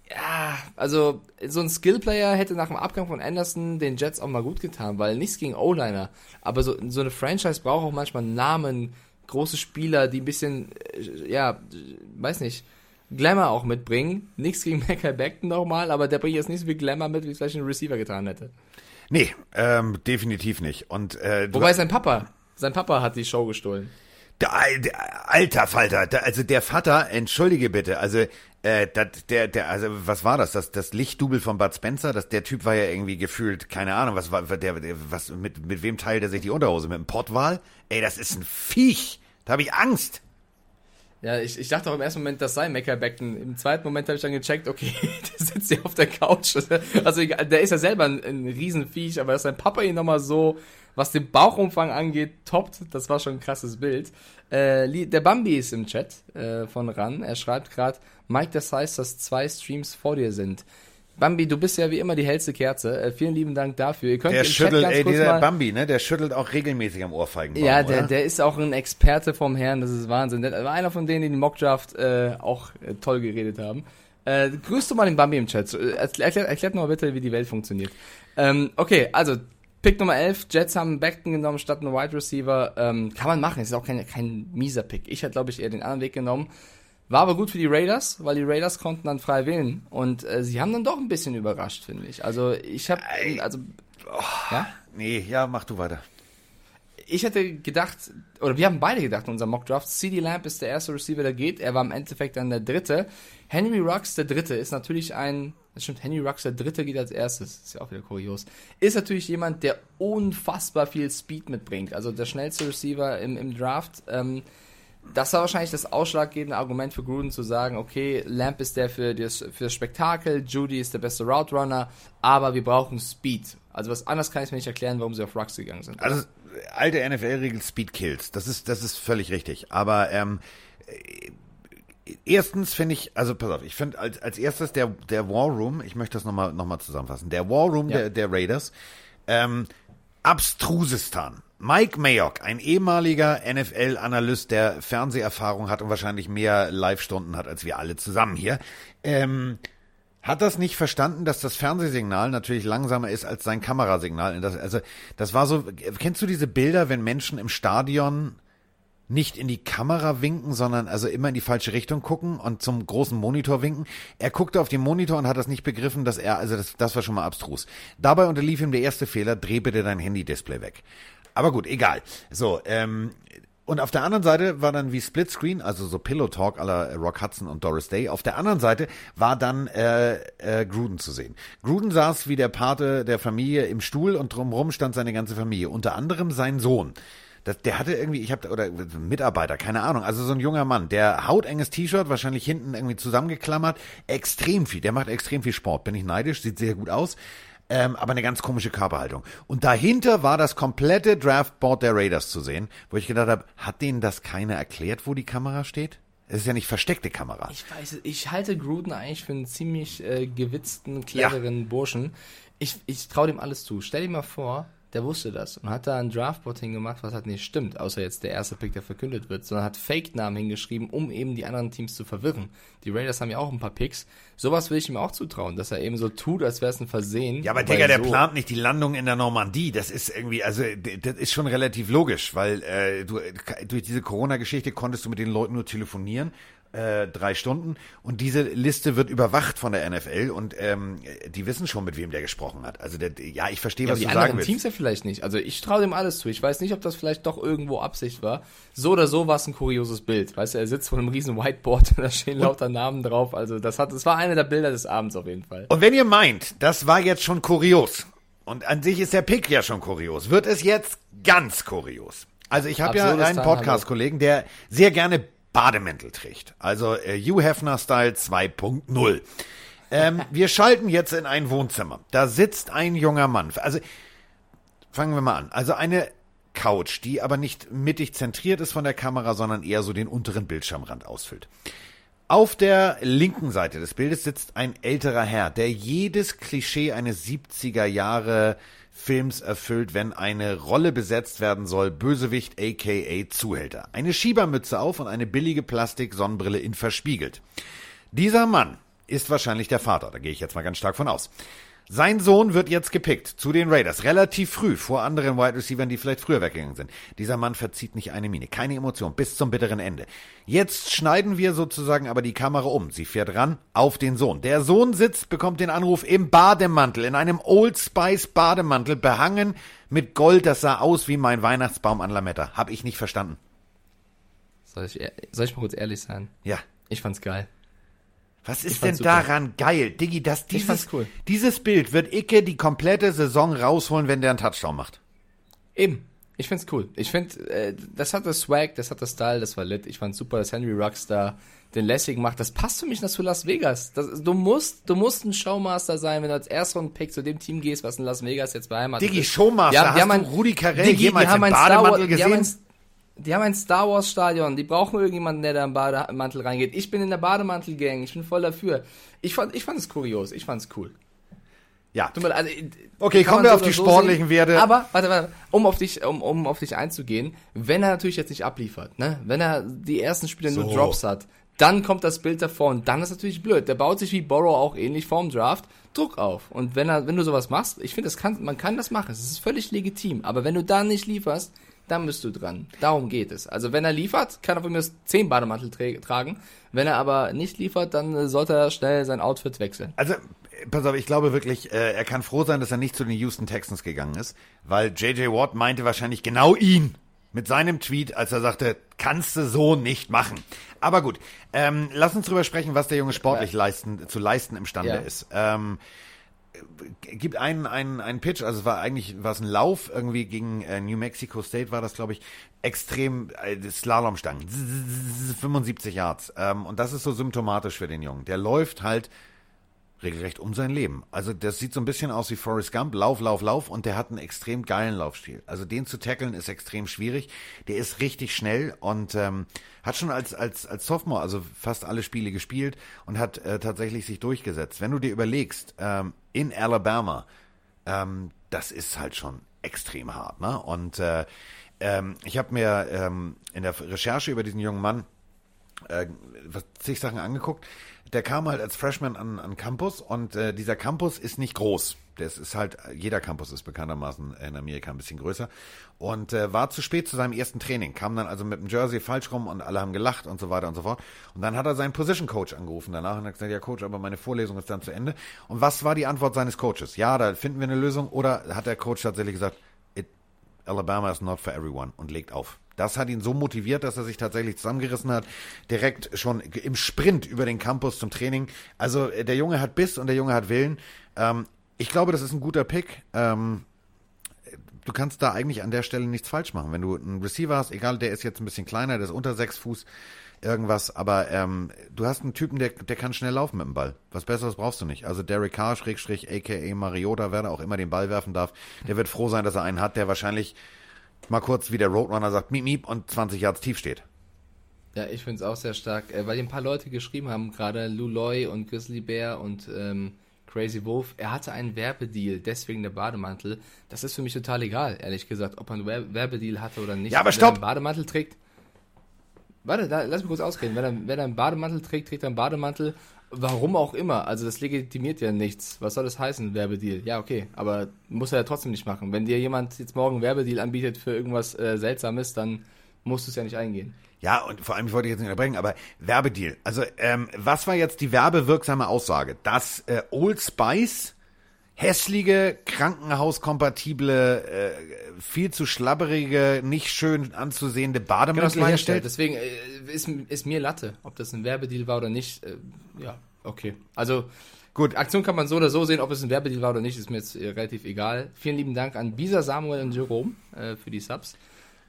Ja, also so ein Skillplayer hätte nach dem Abgang von Anderson den Jets auch mal gut getan, weil nichts gegen O-Liner. Aber so, so eine Franchise braucht auch manchmal Namen, große Spieler, die ein bisschen, äh, ja, weiß nicht, Glamour auch mitbringen. Nichts gegen [laughs] Mackay Beckton nochmal, aber der bringt jetzt nicht so viel Glamour mit, wie es vielleicht ein Receiver getan hätte. Nee, ähm, definitiv nicht. Und, äh, Wobei sein Papa, sein Papa hat die Show gestohlen. Der, der, alter Falter, der, also der Vater, entschuldige bitte, also äh, dat, der, der, also was war das? Das, das Lichtdubel von Bud Spencer, das, der Typ war ja irgendwie gefühlt, keine Ahnung, was war der, der was mit, mit wem teilt er sich die Unterhose? Mit dem Pottwal? Ey, das ist ein Viech. Da habe ich Angst. Ja, ich, ich dachte auch im ersten Moment, das sei Meckerbecken. Im zweiten Moment habe ich dann gecheckt, okay, [laughs] der sitzt hier auf der Couch. Also der ist ja selber ein, ein Riesenviech, aber dass sein Papa ihn nochmal so, was den Bauchumfang angeht, toppt, das war schon ein krasses Bild. Äh, der Bambi ist im Chat äh, von RAN. Er schreibt gerade, Mike, das heißt, dass zwei Streams vor dir sind. Bambi, du bist ja wie immer die hellste Kerze. Äh, vielen lieben Dank dafür. Ihr könnt der schüttelt, ey, dieser Bambi, ne? Der schüttelt auch regelmäßig am Ohrfeigenbaum, Ja, der, der ist auch ein Experte vom Herrn. Das ist Wahnsinn. Der war einer von denen, die den Mockdraft äh, auch äh, toll geredet haben. Äh, grüßt du mal den Bambi im Chat. Äh, erklärt, erklärt mal bitte, wie die Welt funktioniert. Ähm, okay, also Pick Nummer 11, Jets haben Beckton genommen statt einen Wide Receiver. Ähm, kann man machen, ist auch kein, kein mieser Pick. Ich hätte, glaube ich, eher den anderen Weg genommen. War aber gut für die Raiders, weil die Raiders konnten dann frei wählen. Und äh, sie haben dann doch ein bisschen überrascht, finde ich. Also ich habe, also, oh, ja? Nee, ja, mach du weiter. Ich hätte gedacht, oder wir haben beide gedacht in unserem Mockdraft, CD Lamp ist der erste Receiver, der geht. Er war im Endeffekt dann der dritte. Henry Rux, der dritte, ist natürlich ein, das stimmt, Henry Rux, der dritte geht als erstes. Ist ja auch wieder kurios. Ist natürlich jemand, der unfassbar viel Speed mitbringt. Also der schnellste Receiver im, im Draft. Ähm, das war wahrscheinlich das ausschlaggebende Argument für Gruden zu sagen, okay, Lamp ist der für das, für das Spektakel, Judy ist der beste Route Runner, aber wir brauchen Speed. Also was anderes kann ich mir nicht erklären, warum sie auf Rux gegangen sind. Also alte NFL-Regel Speed Kills, das ist das ist völlig richtig. Aber ähm, äh, erstens finde ich, also pass auf, ich finde als als erstes der der War Room, ich möchte das nochmal noch mal zusammenfassen, der War Room Ja. der der Raiders, ähm, Abstrusistan. Mike Mayock, ein ehemaliger NFL-Analyst, der Fernseherfahrung hat und wahrscheinlich mehr Live-Stunden hat als wir alle zusammen hier, ähm, hat das nicht verstanden, dass das Fernsehsignal natürlich langsamer ist als sein Kamerasignal. Das, also das war so, kennst du diese Bilder, wenn Menschen im Stadion nicht in die Kamera winken, sondern also immer in die falsche Richtung gucken und zum großen Monitor winken. Er guckte auf den Monitor und hat das nicht begriffen, dass er, also das, das war schon mal abstrus. Dabei unterlief ihm der erste Fehler, dreh bitte dein Handy-Display weg. Aber gut, egal. So, ähm, und auf der anderen Seite war dann wie Splitscreen, also so Pillow Talk aller Rock Hudson und Doris Day. Auf der anderen Seite war dann äh, äh, Gruden zu sehen. Gruden saß wie der Pate der Familie im Stuhl und drumherum stand seine ganze Familie. Unter anderem sein Sohn. Das, der hatte irgendwie, ich habe oder Mitarbeiter, keine Ahnung, also so ein junger Mann, der hautenges T-Shirt, wahrscheinlich hinten irgendwie zusammengeklammert, extrem viel, der macht extrem viel Sport, bin ich neidisch, sieht sehr gut aus, ähm, aber eine ganz komische Körperhaltung. Und dahinter war das komplette Draftboard der Raiders zu sehen, wo ich gedacht habe, hat denen das keiner erklärt, wo die Kamera steht? Es ist ja nicht versteckte Kamera. Ich weiß, ich halte Gruden eigentlich für einen ziemlich äh, gewitzten, cleveren Burschen. Ich, ich traue dem alles zu. Stell dir mal vor, der wusste das und hat da ein Draftboard hingemacht, was halt nicht stimmt, außer jetzt der erste Pick, der verkündet wird, sondern hat Fake-Namen hingeschrieben, um eben die anderen Teams zu verwirren. Die Raiders haben ja auch ein paar Picks. Sowas will ich ihm auch zutrauen, dass er eben so tut, als wäre es ein Versehen. Ja, aber Digga, der so- plant nicht die Landung in der Normandie. Das ist irgendwie, also das ist schon relativ logisch, weil äh, du durch diese Corona-Geschichte konntest du mit den Leuten nur telefonieren. Äh, drei Stunden und diese Liste wird überwacht von der NFL und ähm, die wissen schon, mit wem der gesprochen hat. Also der, ja, ich verstehe, Ja, was die du anderen sagen willst. Teams ja vielleicht nicht. Also ich traue dem alles zu. Ich weiß nicht, ob das vielleicht doch irgendwo Absicht war. So oder so war es ein kurioses Bild. Weißt du, er sitzt vor einem riesen Whiteboard [laughs] und da stehen lauter Namen drauf. Also das hat, das war einer der Bilder des Abends auf jeden Fall. Und wenn ihr meint, das war jetzt schon kurios, und an sich ist der Pick ja schon kurios, wird es jetzt ganz kurios. Also ich habe ja einen Podcast-Kollegen, der sehr gerne Bademäntel trägt. Also äh, Hugh Hefner-Style 2.0. Ähm, [laughs] wir schalten jetzt in ein Wohnzimmer. Da sitzt ein junger Mann. Also fangen wir mal an. Also eine Couch, die aber nicht mittig zentriert ist von der Kamera, sondern eher so den unteren Bildschirmrand ausfüllt. Auf der linken Seite des Bildes sitzt ein älterer Herr, der jedes Klischee eines 70er Jahre Films erfüllt, wenn eine Rolle besetzt werden soll, Bösewicht aka Zuhälter. Eine Schiebermütze auf und eine billige Plastik-Sonnenbrille in verspiegelt. Dieser Mann ist wahrscheinlich der Vater, da gehe ich jetzt mal ganz stark von aus. Sein Sohn wird jetzt gepickt zu den Raiders, relativ früh, vor anderen Wide Receivers, die vielleicht früher weggegangen sind. Dieser Mann verzieht nicht eine Miene, keine Emotion, bis zum bitteren Ende. Jetzt schneiden wir sozusagen aber die Kamera um. Sie fährt ran auf den Sohn. Der Sohn sitzt, bekommt den Anruf im Bademantel, in einem Old Spice Bademantel, behangen mit Gold. Das sah aus wie mein Weihnachtsbaum an Lametta. Hab ich nicht verstanden. Soll ich, soll ich mal kurz ehrlich sein? Ja. Ich fand's geil. Was ist denn super. daran geil? Diggi, das, dieses, cool. dieses Bild wird Icke die komplette Saison rausholen, wenn der einen Touchdown macht. Eben. Ich find's cool. Ich find, äh, das hat das Swag, das hat das Style, das war lit. Ich fand's super, dass Henry da den lässig macht. Das passt für mich das zu Las Vegas. Das, du musst, du musst ein Showmaster sein, wenn du als Erstrunden-Pick zu dem Team gehst, was in Las Vegas jetzt beheimatet Diggi, ist. Showmaster, Die haben- die hast haben du Rudi Carell Diggi, die jemals haben im Bademantel haben gesehen? ein- Die haben ein Star Wars Stadion, die brauchen irgendjemanden, der da im Bademantel reingeht. Ich bin in der Bademantel-Gang, ich bin voll dafür. Ich fand, ich fand es kurios, ich fand's cool. Ja. Leid, also, Okay, kommen wir so auf die so sportlichen sehen. Werte. Aber, warte, warte, um auf dich, um, um auf dich einzugehen, wenn er natürlich jetzt nicht abliefert, ne? Wenn er die ersten Spiele nur So. Drops hat, dann kommt das Bild davor und dann ist natürlich blöd. Der baut sich wie Borrow auch ähnlich vorm Draft Druck auf. Und wenn er, wenn du sowas machst, ich finde, das kann, man kann das machen. Es ist völlig legitim. Aber wenn du dann nicht lieferst, dann bist du dran. Darum geht es. Also wenn er liefert, kann er von mir zehn Bademantel tra tragen. Wenn er aber nicht liefert, dann äh, sollte er schnell sein Outfit wechseln. Also, äh, pass auf, ich glaube wirklich, äh, er kann froh sein, dass er nicht zu den Houston Texans gegangen ist, weil JJ Watt meinte wahrscheinlich genau ihn mit seinem Tweet, als er sagte, kannst du so nicht machen. Aber gut, ähm, lass uns drüber sprechen, was der Junge sportlich leisten, zu leisten imstande Ja. ist. Ähm, gibt einen, einen, einen Pitch, also es war eigentlich war es ein Lauf irgendwie gegen äh, New Mexico State war das, glaube ich, extrem äh, Slalomstangen, 75 Yards. Ähm, und das ist so symptomatisch für den Jungen. Der läuft halt regelrecht um sein Leben. Also das sieht so ein bisschen aus wie Forrest Gump, Lauf, Lauf, Lauf und der hat einen extrem geilen Laufstil. Also den zu tackeln ist extrem schwierig. Der ist richtig schnell und ähm, hat schon als als als Sophomore also fast alle Spiele gespielt und hat äh, tatsächlich sich durchgesetzt. Wenn du dir überlegst, ähm, in Alabama, ähm, das ist halt schon extrem hart, ne? Und äh, ähm, ich habe mir ähm, in der Recherche über diesen jungen Mann äh, zig Sachen angeguckt. Der kam halt als Freshman an, an Campus und äh, dieser Campus ist nicht groß. Das ist halt, jeder Campus ist bekanntermaßen in Amerika ein bisschen größer. Und äh, war zu spät zu seinem ersten Training. Kam dann also mit dem Jersey falsch rum und alle haben gelacht und so weiter und so fort. Und dann hat er seinen Position Coach angerufen danach und hat gesagt, ja Coach, aber meine Vorlesung ist dann zu Ende. Und was war die Antwort seines Coaches? Ja, da finden wir eine Lösung. Oder hat der Coach tatsächlich gesagt, Alabama is not for everyone und legt auf. Das hat ihn so motiviert, dass er sich tatsächlich zusammengerissen hat, direkt schon im Sprint über den Campus zum Training. Also äh, der Junge hat Biss und der Junge hat Willen. Ähm, ich glaube, das ist ein guter Pick. Ähm, du kannst da eigentlich an der Stelle nichts falsch machen. Wenn du einen Receiver hast, egal, der ist jetzt ein bisschen kleiner, der ist unter sechs Fuß, irgendwas, aber ähm, du hast einen Typen, der, der kann schnell laufen mit dem Ball. Was Besseres brauchst du nicht. Also Derek Carr, Schrägstrich, aka Mariota, wer da auch immer den Ball werfen darf, der wird froh sein, dass er einen hat, der wahrscheinlich mal kurz wie der Roadrunner sagt, miep, miep und 20 Yards tief steht. Ja, ich finde es auch sehr stark, äh, weil ein paar Leute geschrieben haben, gerade Luloy und Grizzly Bear und ähm, Crazy Wolf, er hatte einen Werbedeal, deswegen der Bademantel. Das ist für mich total egal, ehrlich gesagt, ob er einen Wer Werbedeal hatte oder nicht. Ja, aber Wenn stopp! er einen Bademantel trägt. Warte, da, lass mich kurz ausreden. Wenn er, wenn er einen Bademantel trägt, trägt er einen Bademantel. Warum auch immer. Also das legitimiert ja nichts. Was soll das heißen, Werbedeal? Ja, okay. Aber muss er ja trotzdem nicht machen. Wenn dir jemand jetzt morgen einen Werbedeal anbietet für irgendwas äh, Seltsames, dann musst du es ja nicht eingehen. Ja, und vor allem, ich wollte jetzt nicht unterbrechen, aber Werbedeal. Also, ähm, was war jetzt die werbewirksame Aussage? Dass äh, Old Spice hässliche, krankenhauskompatible, äh, viel zu schlabberige, nicht schön anzusehende Genau, Bademantel ja. herstellt? Deswegen äh, ist, ist mir Latte, ob das ein Werbedeal war oder nicht. Äh, ja, okay. Also, Gut. Aktion kann man so oder so sehen, ob es ein Werbedeal war oder nicht, ist mir jetzt äh, relativ egal. Vielen lieben Dank an Bisa, Samuel und Jerome äh, für die Subs.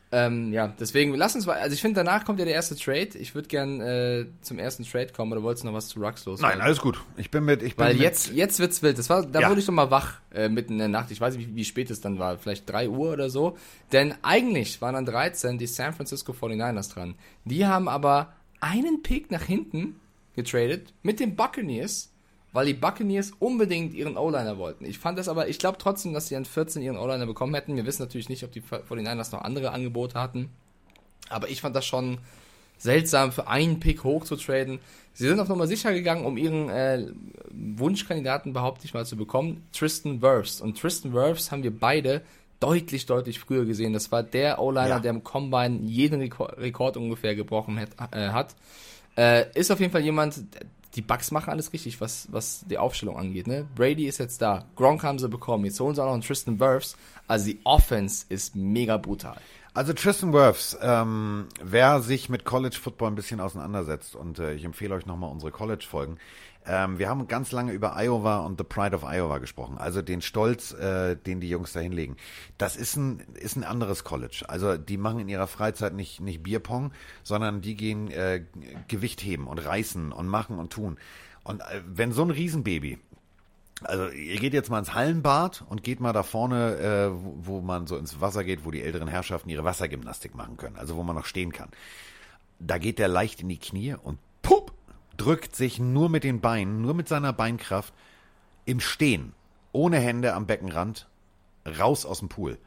Ähm, ja, deswegen, lass uns mal, also ich finde, danach kommt ja der erste Trade. Ich würde gern äh, zum ersten Trade kommen, oder wolltest du noch was zu Rux los? Nein, alles gut. Ich bin mit, ich bin Weil mit, jetzt, jetzt wird's wild. Das war, da Ja. wurde ich doch mal wach äh, mitten in der Nacht. Ich weiß nicht, wie, wie spät es dann war. Vielleicht 3 Uhr oder so. Denn eigentlich waren an 13 die San Francisco 49ers dran. Die haben aber einen Pick nach hinten getradet mit den Buccaneers, weil die Buccaneers unbedingt ihren O-Liner wollten. Ich fand das aber, ich glaube trotzdem, dass sie an 14 ihren O-Liner bekommen hätten. Wir wissen natürlich nicht, ob die 49ers noch andere Angebote hatten. Aber ich fand das schon seltsam, für einen Pick hoch zu traden. Sie sind auf Nummer sicher gegangen, um ihren äh, Wunschkandidaten, behaupte ich mal, zu bekommen, Tristan Wirfs. Und Tristan Wirfs haben wir beide deutlich, deutlich früher gesehen. Das war der O-Liner, Ja. der im Combine jeden Rekord, Rekord ungefähr gebrochen hat. Äh, hat. Äh, ist auf jeden Fall jemand, die Bucks machen alles richtig, was, was die Aufstellung angeht. Ne? Brady ist jetzt da, Gronk haben sie bekommen, jetzt holen sie auch noch einen Tristan Wirfs. Also die Offense ist mega brutal. Also Tristan Wirfs, ähm, wer sich mit College Football ein bisschen auseinandersetzt und äh, ich empfehle euch nochmal unsere College-Folgen. Ähm, wir haben ganz lange über Iowa und The Pride of Iowa gesprochen, also den Stolz, äh, den die Jungs da hinlegen. Das ist ein, ist ein anderes College. Also die machen in ihrer Freizeit nicht, nicht Bierpong, sondern die gehen äh, Gewicht heben und reißen und machen und tun. Und äh, wenn so ein Riesenbaby also ihr geht jetzt mal ins Hallenbad und geht mal da vorne, äh, wo, wo man so ins Wasser geht, wo die älteren Herrschaften ihre Wassergymnastik machen können, also wo man noch stehen kann. Da geht der leicht in die Knie und drückt sich nur mit den Beinen, nur mit seiner Beinkraft im Stehen, ohne Hände am Beckenrand, raus aus dem Pool.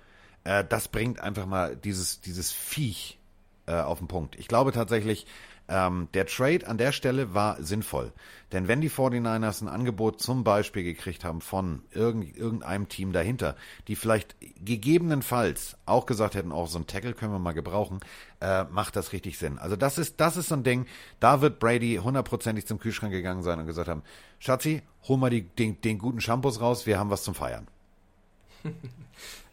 Äh, das bringt einfach mal dieses, dieses Viech äh, auf den Punkt. Ich glaube tatsächlich, ähm, der Trade an der Stelle war sinnvoll. Denn wenn die 49ers ein Angebot zum Beispiel gekriegt haben von irgend, irgendeinem Team dahinter, die vielleicht gegebenenfalls auch gesagt hätten, auch so ein Tackle können wir mal gebrauchen, äh, macht das richtig Sinn. Also das ist, das ist so ein Ding, da wird Brady hundertprozentig zum Kühlschrank gegangen sein und gesagt haben, Schatzi, hol mal die, den, den guten Shampoos raus, wir haben was zum Feiern. [laughs]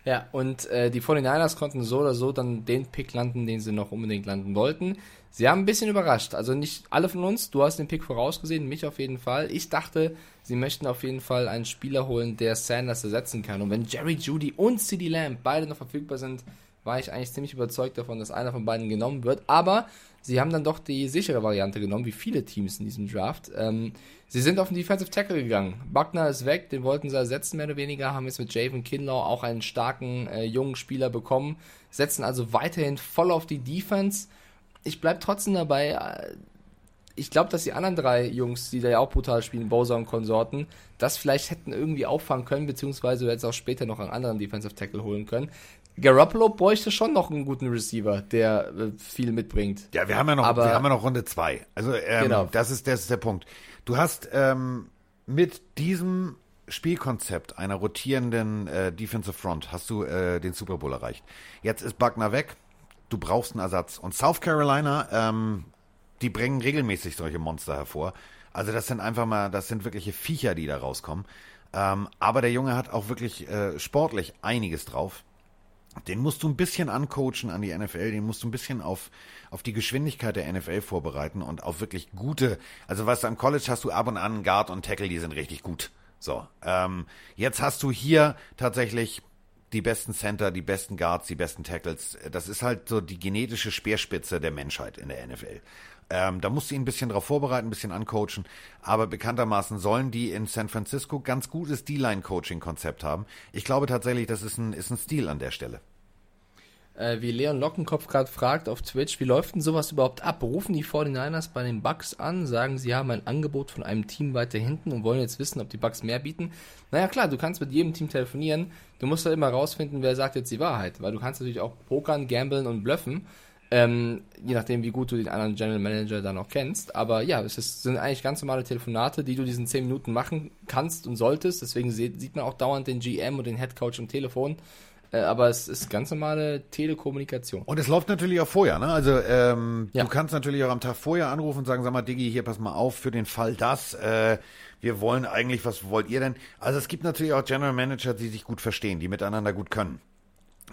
Ja, und äh, die 49ers konnten so oder so dann den Pick landen, den sie noch unbedingt landen wollten. Sie haben ein bisschen überrascht. Also nicht alle von uns. Du hast den Pick vorausgesehen, mich auf jeden Fall. Ich dachte, sie möchten auf jeden Fall einen Spieler holen, der Sanders ersetzen kann. Und wenn Jerry Judy und CD Lamb beide noch verfügbar sind, war ich eigentlich ziemlich überzeugt davon, dass einer von beiden genommen wird. Aber sie haben dann doch die sichere Variante genommen, wie viele Teams in diesem Draft. Ähm, sie sind auf den Defensive Tackle gegangen. Buckner ist weg, den wollten sie ersetzen, mehr oder weniger. Haben jetzt mit Javen Kinlaw auch einen starken äh, jungen Spieler bekommen. Setzen also weiterhin voll auf die Defense. Ich bleibe trotzdem dabei. Äh, ich glaube, dass die anderen drei Jungs, die da ja auch brutal spielen, Bowser und Konsorten, das vielleicht hätten irgendwie auffangen können, beziehungsweise jetzt auch später noch einen anderen Defensive Tackle holen können. Garoppolo bräuchte schon noch einen guten Receiver, der äh, viel mitbringt. Ja, wir haben ja noch, Aber- wir haben ja noch Runde zwei. Also ähm, Genau. das ist das ist der Punkt. Du hast ähm, mit diesem Spielkonzept einer rotierenden äh, Defensive Front hast du äh, den Super Bowl erreicht. Jetzt ist Buckner weg. Du brauchst einen Ersatz. Und South Carolina, ähm, die bringen regelmäßig solche Monster hervor. Also das sind einfach mal, das sind wirkliche Viecher, die da rauskommen. Ähm, aber der Junge hat auch wirklich äh, sportlich einiges drauf. Den musst du ein bisschen ancoachen an die NFL, den musst du ein bisschen auf, auf die Geschwindigkeit der NFL vorbereiten und auf wirklich gute, also weißt du, am College hast du ab und an Guard und Tackle, die sind richtig gut. So, ähm, jetzt hast du hier tatsächlich die besten Center, die besten Guards, die besten Tackles. Das ist halt so die genetische Speerspitze der Menschheit in der NFL. Ähm, da musst du ihn ein bisschen drauf vorbereiten, ein bisschen ancoachen. Aber bekanntermaßen sollen die in San Francisco ganz gutes D-Line-Coaching-Konzept haben. Ich glaube tatsächlich, das ist ein, ist ein Stil an der Stelle. Äh, wie Leon Lockenkopf gerade fragt auf Twitch, wie läuft denn sowas überhaupt ab? Rufen die 49ers bei den Bucks an, sagen, sie haben ein Angebot von einem Team weiter hinten und wollen jetzt wissen, ob die Bucks mehr bieten? Naja klar, du kannst mit jedem Team telefonieren, du musst halt immer rausfinden, wer sagt jetzt die Wahrheit, weil du kannst natürlich auch pokern, gamblen und bluffen, ähm, je nachdem, wie gut du den anderen General Manager dann auch kennst. Aber ja, es ist, sind eigentlich ganz normale Telefonate, die du diesen 10 Minuten machen kannst und solltest. Deswegen sieht, sieht man auch dauernd den GM und den Head Coach am Telefon. Äh, aber es ist ganz normale Telekommunikation. Und es läuft natürlich auch vorher, ne? Also ähm, Ja. du kannst natürlich auch am Tag vorher anrufen und sagen, sag mal, Diggi, hier pass mal auf für den Fall das. Äh, wir wollen eigentlich, was wollt ihr denn? Also es gibt natürlich auch General Manager, die sich gut verstehen, die miteinander gut können.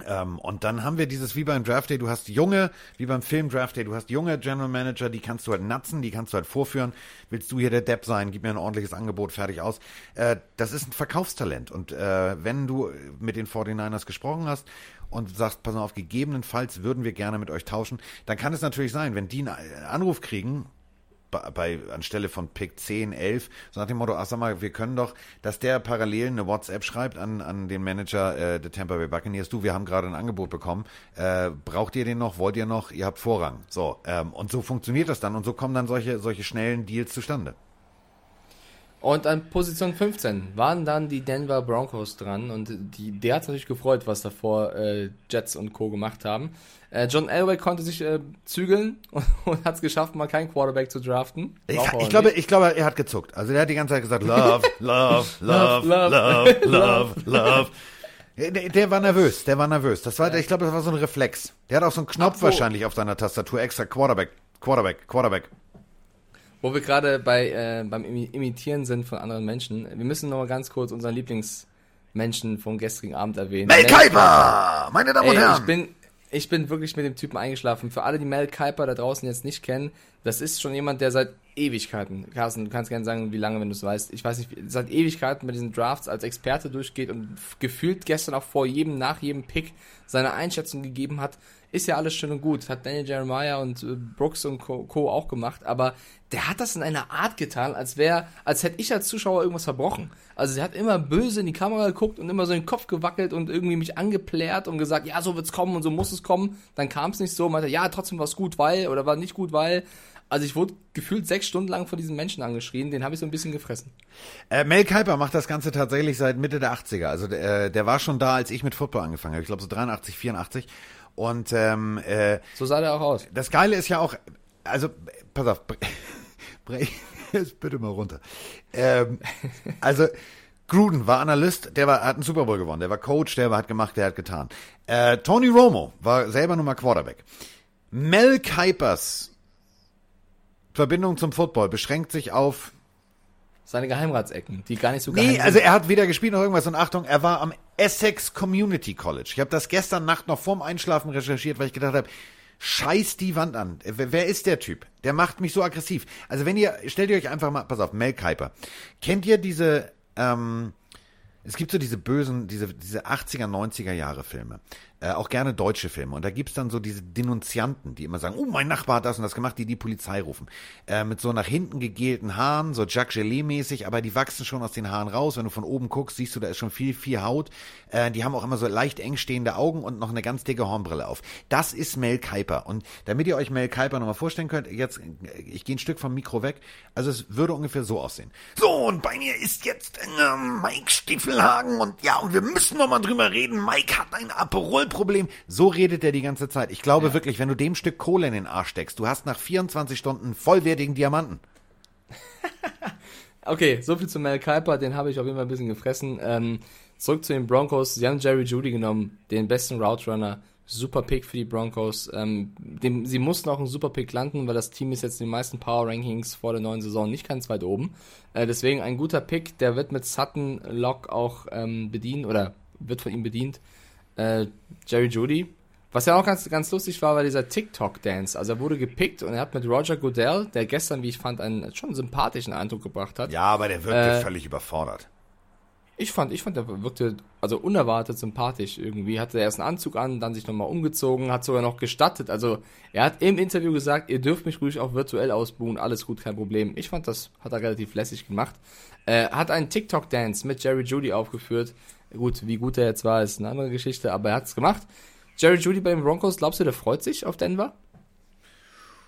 Ähm, und dann haben wir dieses wie beim Draft Day, du hast junge, wie beim Film Draft Day, du hast junge General Manager, die kannst du halt natzen, die kannst du halt vorführen. Willst du hier der Depp sein, gib mir ein ordentliches Angebot, fertig aus. Äh, das ist ein Verkaufstalent. Und äh, wenn du mit den 49ers gesprochen hast und sagst, pass auf, gegebenenfalls würden wir gerne mit euch tauschen, dann kann es natürlich sein, wenn die einen Anruf kriegen, bei, anstelle von Pick 10, 11, so nach dem Motto, ach sag mal, wir können doch, dass der parallel eine WhatsApp schreibt an, an den Manager äh, der Tampa Bay Buccaneers, du, wir haben gerade ein Angebot bekommen, äh, braucht ihr den noch, wollt ihr noch, ihr habt Vorrang. So, ähm, und so funktioniert das dann und so kommen dann solche, solche schnellen Deals zustande. Und an Position 15 waren dann die Denver Broncos dran und die, der hat sich natürlich gefreut, was davor äh, Jets und Co. gemacht haben. Äh, John Elway konnte sich äh, zügeln [laughs] und, und hat es geschafft, mal keinen Quarterback zu draften. Ich, er ich glaube, ich glaube, er hat gezuckt. Also der hat die ganze Zeit gesagt, love, [laughs] love, love, Love, [laughs] love, love, love. Der, der war nervös, der war nervös. Das war, ich glaube, das war so ein Reflex. Der hat auch so einen Knopf Apro- wahrscheinlich auf seiner Tastatur extra Quarterback, Quarterback, Quarterback. Wo wir gerade bei äh, beim Imi- Imitieren sind von anderen Menschen, wir müssen noch mal ganz kurz unseren Lieblingsmenschen vom gestrigen Abend erwähnen. Mel Kiper, meine Damen und Ey, Herren. ich bin, ich bin wirklich mit dem Typen eingeschlafen. Für alle, die Mel Kiper da draußen jetzt nicht kennen, das ist schon jemand, der seit Ewigkeiten, Carsten, du kannst gerne sagen, wie lange, wenn du es weißt, ich weiß nicht, seit Ewigkeiten bei diesen Drafts als Experte durchgeht und gefühlt gestern auch vor jedem, nach jedem Pick seine Einschätzung gegeben hat, ist ja alles schön und gut. Hat Daniel Jeremiah und äh, Brooks und Co. Co. auch gemacht, aber der hat das in einer Art getan, als wäre, als hätte ich als Zuschauer irgendwas verbrochen. Also er hat immer böse in die Kamera geguckt und immer so den Kopf gewackelt und irgendwie mich angeplärt und gesagt, ja, so wird's kommen und so muss es kommen. Dann kam es nicht so, meinte, ja, trotzdem war's gut, weil, oder war nicht gut, weil. Also ich wurde gefühlt sechs Stunden lang von diesen Menschen angeschrien, den habe ich so ein bisschen gefressen. Äh, Mel Kiper macht das Ganze tatsächlich seit Mitte der 80er. Also der, der war schon da, als ich mit Football angefangen habe. Ich glaube so 83, 84. Und ähm, äh, So sah der auch aus. das Geile ist ja auch, also pass auf, bre- [laughs] brech [laughs] jetzt bitte mal runter. Ähm, also Gruden war Analyst, der war, hat einen Super Bowl gewonnen, der war Coach, der war, hat gemacht, der hat getan. Äh, Tony Romo war selber nun mal Quarterback. Mel Kipers Verbindung zum Football beschränkt sich auf Seine Geheimratsecken, die gar nicht so Nee, geheim also sind. er hat weder gespielt noch irgendwas und Achtung, er war am Essex Community College. Ich habe das gestern Nacht noch vorm Einschlafen recherchiert, weil ich gedacht habe, scheiß die Wand an. Wer ist der Typ? Der macht mich so aggressiv. Also wenn ihr, stellt ihr euch einfach mal, pass auf, Mel Kiper. Kennt ihr diese, ähm, es gibt so diese bösen, diese, diese 80er, 90er Jahre Filme. Äh, auch gerne deutsche Filme. Und da gibt's dann so diese Denunzianten, die immer sagen, oh, mein Nachbar hat das und das gemacht, die die Polizei rufen. Äh, mit so nach hinten gegelten Haaren, so Jacques Gelee-mäßig, aber die wachsen schon aus den Haaren raus. Wenn du von oben guckst, siehst du, da ist schon viel, viel Haut. Äh, die haben auch immer so leicht eng stehende Augen und noch eine ganz dicke Hornbrille auf. Das ist Mel Kiper. Und damit ihr euch Mel Kiper nochmal vorstellen könnt, jetzt, ich gehe ein Stück vom Mikro weg. Also es würde ungefähr so aussehen. So, und bei mir ist jetzt äh, Mike Stiefelhagen und ja, und wir müssen noch mal drüber reden. Mike hat ein Aperol-Problem. So redet er die ganze Zeit. Ich glaube wirklich, wenn du dem Stück Kohle in den Arsch steckst, du hast nach 24 Stunden vollwertigen Diamanten. [laughs] Okay, so viel zu Mel Kiper, den habe ich auf jeden Fall ein bisschen gefressen. Ähm, zurück zu den Broncos. Sie haben Jerry Judy genommen, den besten Route Runner. Super Pick für die Broncos. Ähm, dem, sie mussten auch einen Super Pick landen, weil das Team ist jetzt in den meisten Power Rankings vor der neuen Saison nicht ganz weit oben. Äh, deswegen ein guter Pick, der wird mit Sutton Lock auch ähm, bedient oder wird von ihm bedient. Äh, Jerry Judy. Was ja auch ganz, ganz lustig war, war dieser TikTok-Dance. Also er wurde gepickt und er hat mit Roger Goodell, der gestern, wie ich fand, einen schon sympathischen Eindruck gebracht hat. Ja, aber der wirkte Äh, völlig überfordert. Ich fand, ich fand, der wirkte also unerwartet sympathisch irgendwie. Hatte erst einen Anzug an, dann sich nochmal umgezogen, hat sogar noch gestattet. Also er hat im Interview gesagt, ihr dürft mich ruhig auch virtuell ausbuhen, alles gut, kein Problem. Ich fand, das hat er relativ lässig gemacht. Äh, hat einen TikTok-Dance mit Jerry Judy aufgeführt. Gut, wie gut er jetzt war, ist eine andere Geschichte, aber er hat's gemacht. Jerry Judy bei den Broncos, glaubst du, der freut sich auf Denver?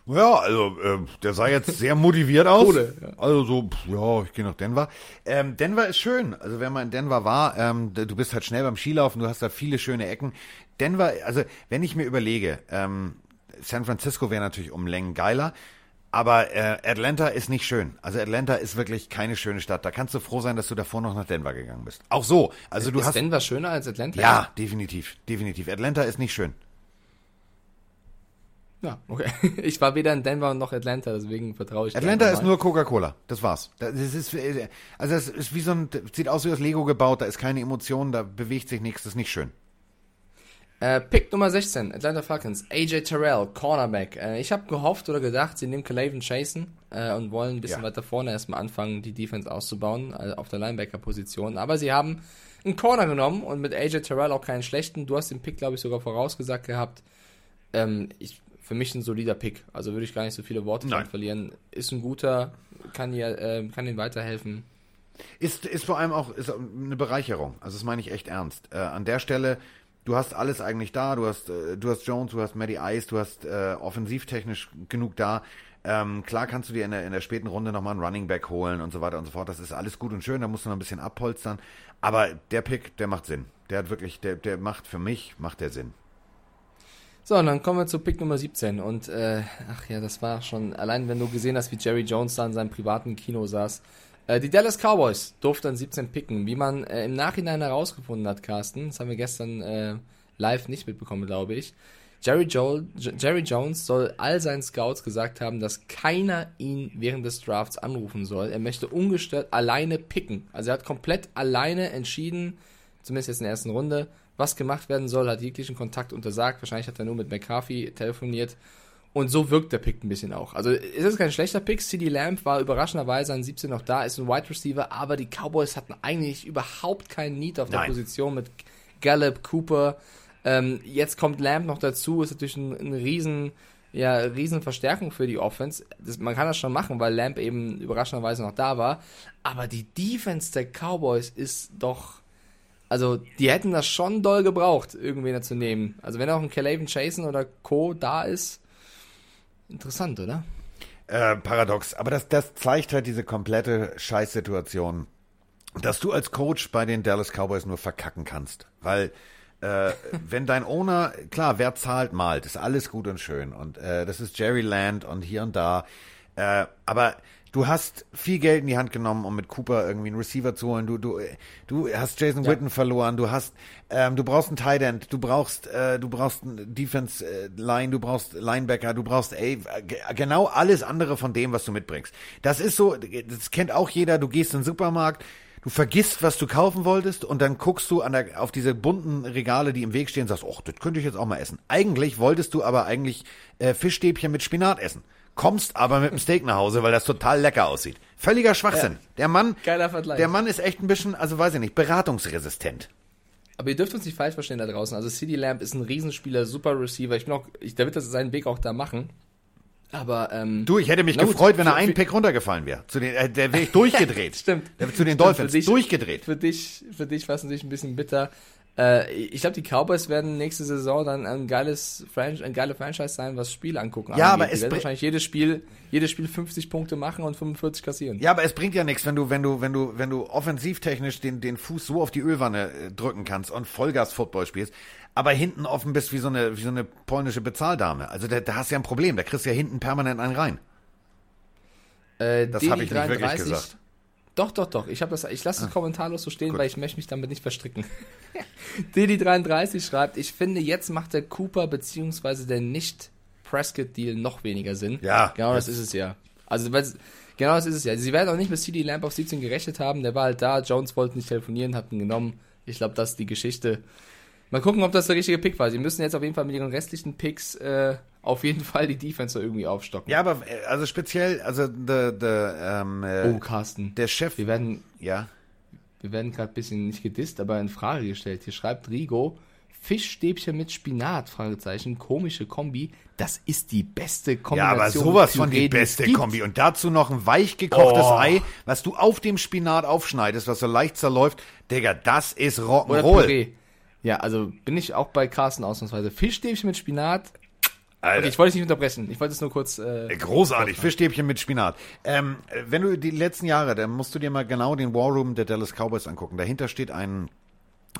Ja, also äh, der sah jetzt sehr motiviert aus. Kohle, ja. Also so, ja, ich gehe nach Denver. Ähm, Denver ist schön. Also wenn man in Denver war, ähm, du bist halt schnell beim Skilaufen, du hast da viele schöne Ecken. Denver, also wenn ich mir überlege, ähm, San Francisco wäre natürlich um Längen geiler, aber äh, Atlanta ist nicht schön. Also Atlanta ist wirklich keine schöne Stadt. Da kannst du froh sein, dass du davor noch nach Denver gegangen bist. Auch so. Also du ist hast Denver schöner als Atlanta? ja, definitiv, definitiv. Atlanta ist nicht schön. Ja, okay. [laughs] Ich war weder in Denver noch Atlanta, deswegen vertraue ich Atlanta ist nur Coca-Cola. Das war's. Das ist, äh, also das ist wie so ein, sieht aus wie aus Lego gebaut. Da ist keine Emotion, da bewegt sich nichts. Das ist nicht schön. Äh, Pick Nummer 16, Atlanta Falcons, AJ Terrell, Cornerback. Äh, ich habe gehofft oder gedacht, sie nehmen Calaven Chasen äh, und wollen ein bisschen Ja. weiter vorne erstmal anfangen, die Defense auszubauen äh, auf der Linebacker-Position. Aber sie haben einen Corner genommen und mit AJ Terrell auch keinen schlechten. Du hast den Pick, glaube ich, sogar vorausgesagt gehabt. Ähm, ich, für mich ein solider Pick. Also würde ich gar nicht so viele Worte dran verlieren. Ist ein guter, kann, ihr, äh, kann ihnen weiterhelfen. Ist, ist vor allem auch ist eine Bereicherung. Also das meine ich echt ernst. Äh, an der Stelle, du hast alles eigentlich da. Du hast, äh, du hast Jones, du hast Matty Ice, du hast äh, offensivtechnisch genug da. Ähm, klar kannst du dir in der, in der späten Runde nochmal einen Running Back holen und so weiter und so fort. Das ist alles gut und schön, da musst du noch ein bisschen abpolstern. Aber der Pick, der macht Sinn. Der hat wirklich, der, der macht für mich, macht der Sinn. So, und dann kommen wir zu Pick Nummer 17. Und, äh, ach ja, das war schon, allein wenn du gesehen hast, wie Jerry Jones da in seinem privaten Kino saß. Äh, die Dallas Cowboys durften an 17 picken. Wie man äh, im Nachhinein herausgefunden hat, Carsten, das haben wir gestern äh, live nicht mitbekommen, glaube ich. Jerry, Joel, J Jerry Jones soll all seinen Scouts gesagt haben, dass keiner ihn während des Drafts anrufen soll. Er möchte ungestört alleine picken. Also er hat komplett alleine entschieden, zumindest jetzt in der ersten Runde, was gemacht werden soll, hat jeglichen Kontakt untersagt. Wahrscheinlich hat er nur mit McCarthy telefoniert. Und so wirkt der Pick ein bisschen auch. Also es ist kein schlechter Pick. CD Lamb war überraschenderweise an 17 noch da, ist ein Wide Receiver, aber die Cowboys hatten eigentlich überhaupt keinen Need auf der Nein. Position mit Gallup, Cooper. Ähm, jetzt kommt Lamb noch dazu, ist natürlich ein, ein riesen, ja, riesen Verstärkung für die Offense. Das, man kann das schon machen, weil Lamb eben überraschenderweise noch da war. Aber die Defense der Cowboys ist doch also, die hätten das schon doll gebraucht, irgendwen da zu nehmen. Also, wenn auch ein Calaven Chasen oder Co. da ist, interessant, oder? Äh, paradox. Aber das, das zeigt halt diese komplette Scheißsituation, dass du als Coach bei den Dallas Cowboys nur verkacken kannst. Weil äh, [laughs] wenn dein Owner, klar, wer zahlt, malt, ist alles gut und schön. Und äh, das ist Jerry Land und hier und da. Äh, aber du hast viel Geld in die Hand genommen, um mit Cooper irgendwie einen Receiver zu holen. Du, du, du hast Jason Ja. Witten verloren. Du hast, ähm, du brauchst einen Tight End. Du brauchst, äh, du brauchst einen Defense äh, Line. Du brauchst Linebacker. Du brauchst, ey, ge- genau alles andere von dem, was du mitbringst. Das ist so, das kennt auch jeder. Du gehst in den Supermarkt. Du vergisst, was du kaufen wolltest und dann guckst du an der, auf diese bunten Regale, die im Weg stehen und sagst, oh, das könnte ich jetzt auch mal essen. Eigentlich wolltest du aber eigentlich äh, Fischstäbchen mit Spinat essen. Kommst aber mit einem Steak nach Hause, weil das total lecker aussieht. Völliger Schwachsinn. Der Mann, Geiler Vergleich. der Mann ist echt ein bisschen, also weiß ich nicht, beratungsresistent. Aber ihr dürft uns nicht falsch verstehen da draußen. Also CD Lamb ist ein Riesenspieler, super Receiver. Ich bin auch, ich, der wird das seinen Weg auch da machen. Aber ähm, Du, ich hätte mich Na gut, gefreut, wenn er einen Pick runtergefallen wäre. Zu den, äh, der wäre ich [laughs] durchgedreht. Stimmt. Der, zu den Stimmt, Dolphins. für dich- durchgedreht. Für dich, für dich war es natürlich ein bisschen bitter. Äh, ich glaube, die Cowboys werden nächste Saison dann ein geiles Franchise, ein geiler Franchise sein, was Spiel angucken. Ja, angeht. aber die es werden wahrscheinlich jedes Spiel, jedes Spiel 50 Punkte machen und 45 kassieren. Ja, aber es bringt ja nichts, wenn du, wenn du, wenn du, wenn du offensivtechnisch den, den Fuß so auf die Ölwanne äh, drücken kannst und Vollgas-Football spielst, aber hinten offen bist wie so eine, wie so eine polnische Bezahldame. Also da, da hast du ja ein Problem. Da kriegst du ja hinten permanent einen rein. Äh, Das habe ich nicht wirklich 33 gesagt. Doch, doch, doch. Ich habe das, ich lasse es kommentarlos so stehen, Gut. weil ich möchte mich damit nicht verstricken. [laughs] Didi33 schreibt, ich finde, jetzt macht der Cooper beziehungsweise der nicht Prescott-Deal noch weniger Sinn. Ja, Genau das ist es ja. Also, genau das ist es ja. Sie werden auch nicht mit CD Lamp auf 17 gerechnet haben. Der war halt da. Jones wollte nicht telefonieren, hat ihn genommen. Ich glaube, das ist die Geschichte. Mal gucken, ob das der richtige Pick war. Sie müssen jetzt auf jeden Fall mit ihren restlichen Picks äh, auf jeden Fall die Defense irgendwie aufstocken. Ja, aber äh, also speziell, also der, der, ähm, äh, Oh, Carsten. der Chef, Wir werden, ja, wir werden gerade ein bisschen nicht gedisst, aber in Frage gestellt. Hier schreibt Rigo, Fischstäbchen mit Spinat, Fragezeichen, komische Kombi. Das ist die beste ja, Kombination. aber sowas von die beste gibt. Kombi. Und dazu noch ein weich gekochtes Oh. Ei, was du auf dem Spinat aufschneidest, was so leicht zerläuft. Digga, das ist Rock'n'Roll. Ja, also bin ich auch bei Carsten ausnahmsweise. Fischstäbchen mit Spinat. Okay, ich wollte dich nicht unterbrechen. Ich wollte es nur kurz. Äh, Großartig, Fischstäbchen mit Spinat. Ähm, wenn du die letzten Jahre, dann musst du dir mal genau den War Room der Dallas Cowboys angucken. Dahinter steht ein,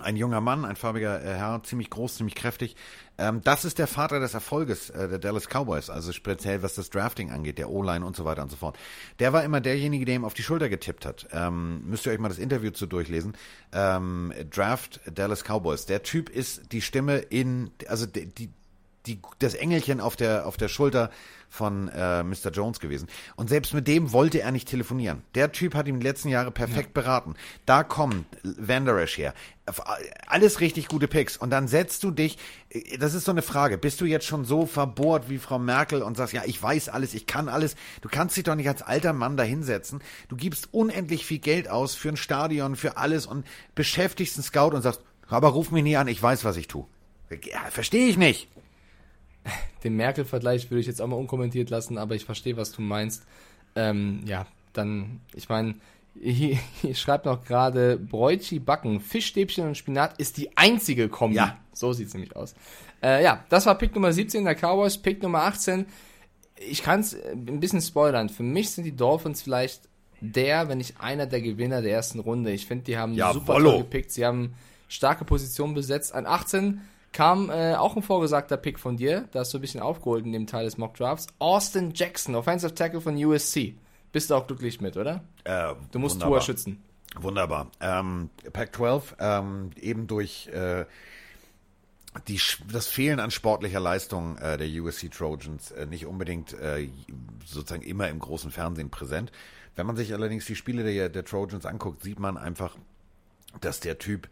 ein junger Mann, ein farbiger äh, Herr, ziemlich groß, ziemlich kräftig. Ähm, das ist der Vater des Erfolges äh, der Dallas Cowboys, also speziell was das Drafting angeht, der O-Line und so weiter und so fort. Der war immer derjenige, der ihm auf die Schulter getippt hat. Ähm, müsst ihr euch mal das Interview zu durchlesen. Ähm, Draft Dallas Cowboys. Der Typ ist die Stimme in, also die, die die, das Engelchen auf der, auf der Schulter von äh, Mr. Jones gewesen. Und selbst mit dem wollte er nicht telefonieren. Der Typ hat ihm die letzten Jahre perfekt beraten. Da kommt Van Der Esch her. Alles richtig gute Picks. Und dann setzt du dich, äh, das ist so eine Frage, bist du jetzt schon so verbohrt wie Frau Merkel und sagst, ja, ich weiß alles, ich kann alles. Du kannst dich doch nicht als alter Mann da hinsetzen. Du gibst unendlich viel Geld aus für ein Stadion, für alles und beschäftigst einen Scout und sagst, aber ruf mich nie an, ich weiß, was ich tue. Ja, verstehe ich nicht. [laughs] den Merkel-Vergleich würde ich jetzt auch mal unkommentiert lassen, aber ich verstehe, was du meinst. Ähm, ja, dann, ich meine, hier, [laughs] hier schreibt noch gerade Bräuchi backen, Fischstäbchen und Spinat ist die einzige Kombi. Ja. So sieht's nämlich aus. Äh, ja, das war Pick Nummer 17 der Cowboys, Pick Nummer 18. Ich kann es ein bisschen spoilern. Für mich sind die Dolphins vielleicht der, wenn nicht einer der Gewinner der ersten Runde. Ich finde, die haben Ja, super toll gepickt. Sie haben starke Positionen besetzt. An 18 kam äh, auch ein vorgesagter Pick von dir. Da hast du ein bisschen aufgeholt in dem Teil des Mock Drafts. Austin Jackson, Offensive Tackle von USC. Bist du auch glücklich mit, oder? Äh, Du musst. Tour schützen. Wunderbar. Ähm, Pac-12, ähm, eben durch äh, die, das Fehlen an sportlicher Leistung äh, der USC Trojans äh, nicht unbedingt äh, sozusagen immer im großen Fernsehen präsent. Wenn man sich allerdings die Spiele der, der Trojans anguckt, sieht man einfach, dass der Typ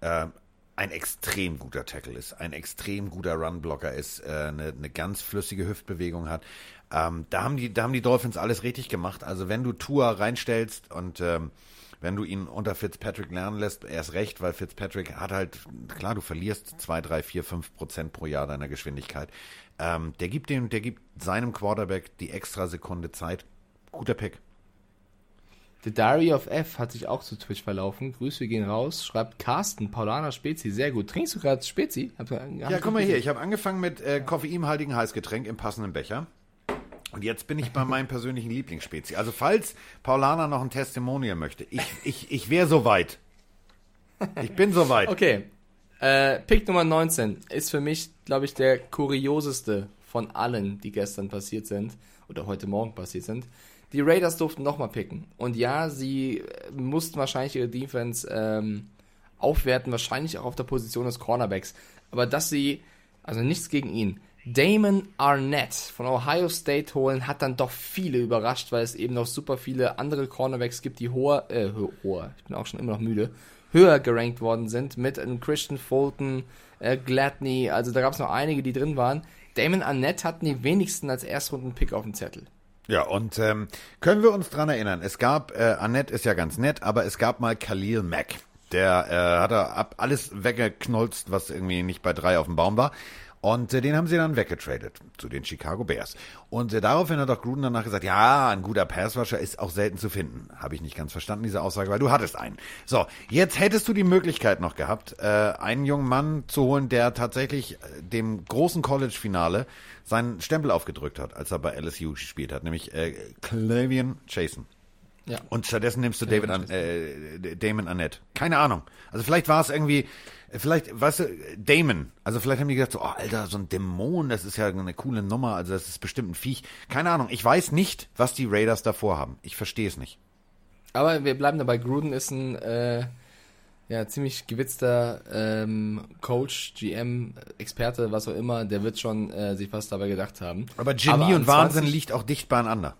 äh, ein extrem guter Tackle ist, ein extrem guter Runblocker ist, äh, eine, eine ganz flüssige Hüftbewegung hat. Ähm, da haben die, da haben die Dolphins alles richtig gemacht. Also wenn du Tua reinstellst und ähm, wenn du ihn unter Fitzpatrick lernen lässt, erst recht, weil Fitzpatrick hat halt, klar, du verlierst zwei, drei, vier, fünf Prozent pro Jahr deiner Geschwindigkeit. Ähm, der gibt dem, der gibt seinem Quarterback die extra Sekunde Zeit. Guter Pick. The Diary of F hat sich auch zu Twitch verlaufen. Grüße gehen raus. Schreibt Carsten, Paulaner Spezi. Sehr gut. Trinkst du gerade Spezi? Hab, Ja, guck mal hier, ich habe angefangen mit äh, koffeinhaltigen Heißgetränk im passenden Becher. Und jetzt bin ich bei [laughs] meinem persönlichen Lieblingsspezie. Also falls Paulana noch ein Testimonial möchte, ich, ich, ich wäre soweit. Ich bin soweit. Okay. Äh, Pick Nummer 19 ist für mich, glaube ich, der kurioseste von allen, die gestern passiert sind oder heute Morgen passiert sind. Die Raiders durften nochmal picken. Und ja, sie äh, mussten wahrscheinlich ihre Defense ähm, aufwerten, wahrscheinlich auch auf der Position des Cornerbacks. Aber dass sie, also nichts gegen ihn, Damon Arnett von Ohio State holen, hat dann doch viele überrascht, weil es eben noch super viele andere Cornerbacks gibt, die hoher, äh, ho- hoher, ich bin auch schon immer noch müde, höher gerankt worden sind, mit einem Christian Fulton, äh, Gladney, also da gab es noch einige, die drin waren. Damon Arnett hatten die wenigsten als Erstrunden-Pick auf dem Zettel. Ja, und ähm, können wir uns dran erinnern, es gab, äh, Annette ist ja ganz nett, aber es gab mal Khalil Mack. Der äh, hat er ab alles weggeknolzt, was irgendwie nicht bei drei auf dem Baum war. Und äh, den haben sie dann weggetradet zu den Chicago Bears. Und äh, daraufhin hat auch Gruden danach gesagt, ja, ein guter Passrusher ist auch selten zu finden. Habe ich nicht ganz verstanden, diese Aussage, weil du hattest einen. So, jetzt hättest du die Möglichkeit noch gehabt, äh, einen jungen Mann zu holen, der tatsächlich äh, dem großen College-Finale seinen Stempel aufgedrückt hat, als er bei LSU gespielt hat, nämlich äh, Clavian Chasen. Ja. Und stattdessen nimmst du David an, äh, Damon Annette. Keine Ahnung. Also vielleicht war es irgendwie, vielleicht, weißt du, Damon. Also vielleicht haben die gedacht, so, oh, Alter, so ein Dämon, das ist ja eine coole Nummer, also das ist bestimmt ein Viech. Keine Ahnung. Ich weiß nicht, was die Raiders davor haben. Ich verstehe es nicht. Aber wir bleiben dabei, Gruden ist ein äh, ja, ziemlich gewitzter ähm, Coach, GM, Experte, was auch immer, der wird schon äh, sich was dabei gedacht haben. Aber Genie an und Wahnsinn 20 liegt auch dicht beieinander.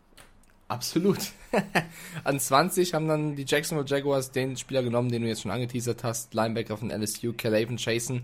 Absolut. [laughs] An 20 haben dann die Jacksonville Jaguars den Spieler genommen, den du jetzt schon angeteasert hast, Linebacker von LSU, Calaven Chasen.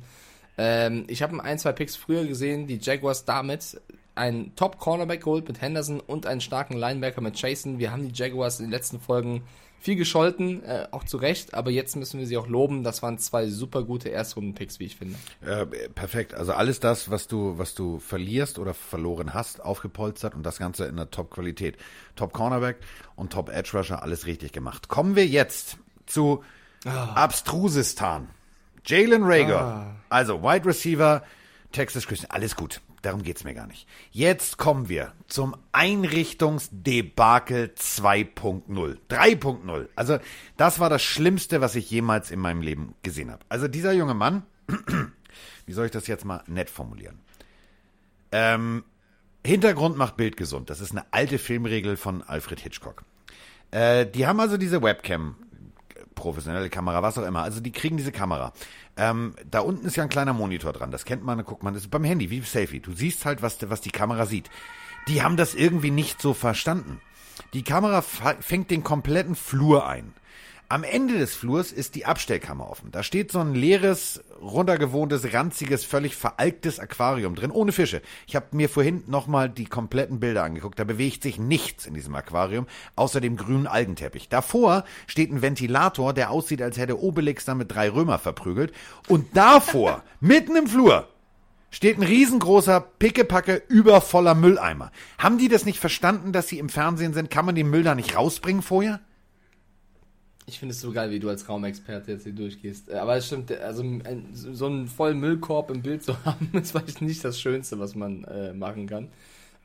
Ähm, ich habe ein, zwei Picks früher gesehen, die Jaguars damit einen Top-Cornerback geholt mit Henderson und einen starken Linebacker mit Chasen. Wir haben die Jaguars in den letzten Folgen viel gescholten, äh, auch zu Recht, aber jetzt müssen wir sie auch loben. Das waren zwei super gute Erstrunden-Picks, wie ich finde. Äh, perfekt. Also alles das, was du, was du verlierst oder verloren hast, aufgepolstert und das Ganze in der Top-Qualität. Top Cornerback und Top Edge Rusher, alles richtig gemacht. Kommen wir jetzt zu Abstrusistan. Jalen Rager, also Wide Receiver, Texas Christian, alles gut. Darum geht's mir gar nicht. Jetzt kommen wir zum Einrichtungsdebakel 2.0. 3.0. Also, das war das Schlimmste, was ich jemals in meinem Leben gesehen habe. Also, dieser junge Mann, [clears throat] wie soll ich das jetzt mal nett formulieren? Ähm, Hintergrund macht Bild gesund. Das ist eine alte Filmregel von Alfred Hitchcock. Äh, die haben also diese Webcam, professionelle Kamera, was auch immer. Also die kriegen diese Kamera. Ähm, da unten ist ja ein kleiner Monitor dran. Das kennt man, da guckt man. Das ist beim Handy, wie Selfie. Du siehst halt, was, was die Kamera sieht. Die haben das irgendwie nicht so verstanden. Die Kamera fängt den kompletten Flur ein. Am Ende des Flurs ist die Abstellkammer offen. Da steht so ein leeres, runtergewohntes, ranziges, völlig veralktes Aquarium drin, ohne Fische. Ich habe mir vorhin nochmal die kompletten Bilder angeguckt. Da bewegt sich nichts in diesem Aquarium, außer dem grünen Algenteppich. Davor steht ein Ventilator, der aussieht, als hätte Obelix da mit drei Römer verprügelt. Und davor, [laughs] mitten im Flur, steht ein riesengroßer, pickepacke, übervoller Mülleimer. Haben die das nicht verstanden, dass sie im Fernsehen sind? Kann man den Müll da nicht rausbringen vorher? Ich finde es so geil, wie du als Raumexperte jetzt hier durchgehst. Äh, Aber es stimmt, also ein, so einen vollen Müllkorb im Bild zu [laughs] haben, ist vielleicht nicht das Schönste, was man äh, machen kann.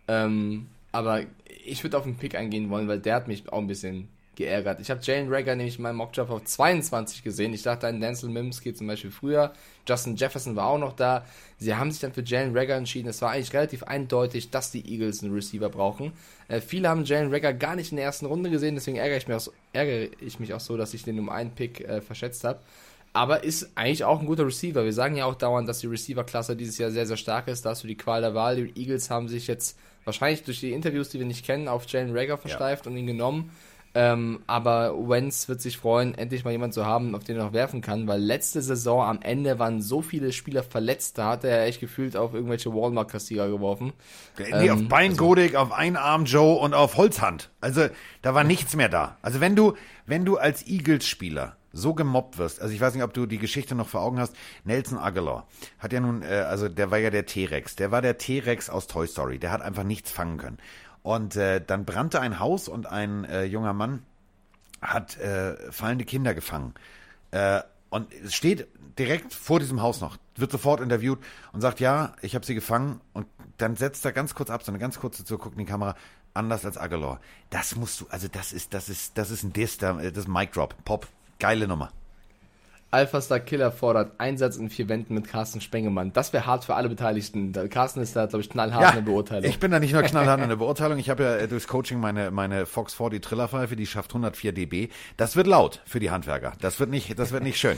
Ähm, aber ich würde auf den Pick eingehen wollen, weil der hat mich auch ein bisschen geärgert. Ich habe Jalen Rager nämlich in meinem Mockdraft auf 22 gesehen. Ich dachte, ein Denzel Mims geht zum Beispiel früher. Justin Jefferson war auch noch da. Sie haben sich dann für Jalen Rager entschieden. Es war eigentlich relativ eindeutig, dass die Eagles einen Receiver brauchen. Äh, viele haben Jalen Rager gar nicht in der ersten Runde gesehen, deswegen ärgere ich mich auch so, ärgere ich mich auch so dass ich den um einen Pick äh, verschätzt habe. Aber ist eigentlich auch ein guter Receiver. Wir sagen ja auch dauernd, dass die Receiver-Klasse dieses Jahr sehr, sehr stark ist. Da hast du die Qual der Wahl. Die Eagles haben sich jetzt wahrscheinlich durch die Interviews, die wir nicht kennen, auf Jalen Rager versteift und ihn genommen. Ähm, aber Wentz wird sich freuen, endlich mal jemanden zu haben, auf den er noch werfen kann, weil letzte Saison am Ende waren so viele Spieler verletzt, da hat er echt gefühlt auf irgendwelche Walmart-Kassierer geworfen. Nee, auf Beingodik, auf Einarm Joe und auf Holzhand. Also da war nichts mehr da. Also wenn du, wenn du als Eagles-Spieler so gemobbt wirst, also ich weiß nicht, ob du die Geschichte noch vor Augen hast, Nelson Aguilar hat ja nun, äh, also der war ja der T-Rex, der war der T-Rex aus Toy Story, der hat einfach nichts fangen können. Und äh, dann brannte ein Haus und ein äh, junger Mann hat äh, fallende Kinder gefangen. Äh, und steht direkt vor diesem Haus noch, wird sofort interviewt und sagt, ja, ich habe sie gefangen. Und dann setzt er ganz kurz ab, so eine ganz kurze zu gucken in die Kamera, anders als Aguilar. Das musst du, also das ist, das ist, das ist ein Diss, da- das ist ein Mic Drop, Pop, geile Nummer. Alpha Star Killer fordert Einsatz in vier Wänden mit Carsten Spengemann. Das wäre hart für alle Beteiligten. Da- Carsten ist da, glaube ich, knallhart in der Beurteilung. ich bin da nicht nur knallhart in der [laughs] Beurteilung. Ich habe ja äh, durchs Coaching meine, meine Fox 40 Trillerpfeife, die schafft 104 dB. Das wird laut für die Handwerker. Das wird nicht, das wird nicht schön.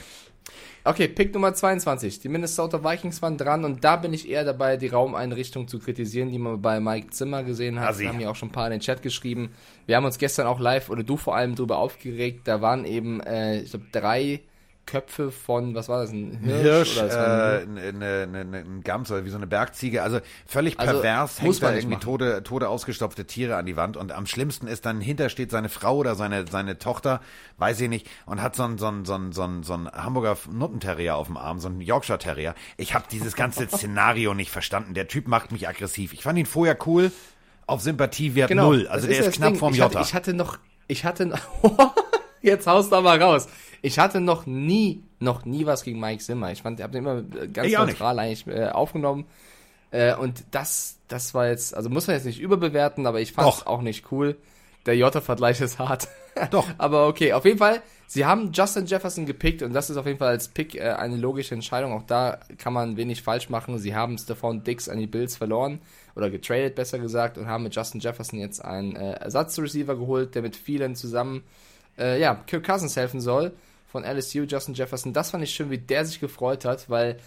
Okay, Pick Nummer 22. Die Minnesota Vikings waren dran und da bin ich eher dabei, die Raumeinrichtung zu kritisieren, die man bei Mike Zimmer gesehen hat. Assi. Wir haben ja auch schon ein paar in den Chat geschrieben. Wir haben uns gestern auch live, oder du vor allem, drüber aufgeregt. Da waren eben, äh, ich glaube, drei Köpfe von, was war das, ein Hirsch? Hirsch, oder ein- äh, eine, eine, eine, ein Gams oder wie so eine Bergziege. Also völlig Also, pervers hängt da irgendwie machen. tote, tote ausgestopfte Tiere an die Wand. Und am schlimmsten ist dann, hinter steht seine Frau oder seine, seine Tochter, weiß ich nicht, und hat so einen, so einen, so einen, so einen, so einen Hamburger Nuttenterrier auf dem Arm, so einen Yorkshire Terrier. Ich habe dieses ganze [laughs] Szenario nicht verstanden. Der Typ macht mich aggressiv. Ich fand ihn vorher cool, auf Sympathiewert null. Also Genau, der ist, das knapp Ding. vorm ich hatte, Jota. ich hatte noch, ich hatte, [laughs] jetzt haust du aber raus. Ich hatte noch nie, noch nie was gegen Mike Zimmer. Ich fand, ich habe den immer äh, ganz Ich neutral eigentlich äh, aufgenommen. Äh, und das, das war jetzt, also muss man jetzt nicht überbewerten, aber ich fand es auch nicht cool. Der Jota-Vergleich ist hart. [laughs] Doch. aber okay, auf jeden Fall, sie haben Justin Jefferson gepickt und das ist auf jeden Fall als Pick äh, eine logische Entscheidung. Auch da kann man wenig falsch machen. Sie haben Stephon Diggs an die Bills verloren oder getradet, besser gesagt, und haben mit Justin Jefferson jetzt einen äh, Ersatzreceiver geholt, der mit vielen zusammen, äh, ja, Kirk Cousins helfen soll. Von LSU, Justin Jefferson. Das fand ich schön, wie der sich gefreut hat, weil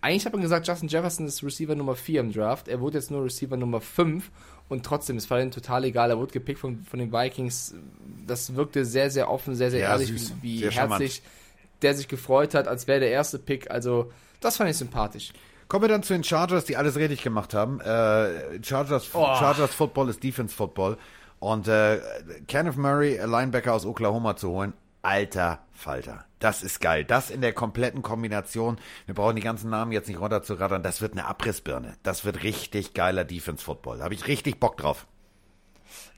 eigentlich hat man gesagt, Justin Jefferson ist Receiver Nummer 4 im Draft. Er wurde jetzt nur Receiver Nummer 5 und trotzdem, es war ihm total egal. Er wurde gepickt von, von den Vikings. Das wirkte sehr, sehr offen, sehr, sehr Ja, ehrlich, süß. wie, wie herzlich der sich gefreut hat, als wäre der erste Pick. Also, das fand ich sympathisch. Kommen wir dann zu den Chargers, die alles richtig gemacht haben. Äh, Chargers, Oh. Chargers Football ist Defense Football. Und äh, Kenneth Murray, Linebacker aus Oklahoma zu holen, alter Falter. Das ist geil. Das in der kompletten Kombination. Wir brauchen die ganzen Namen jetzt nicht runterzurattern. Das wird eine Abrissbirne. Das wird richtig geiler Defense Football. Da habe ich richtig Bock drauf.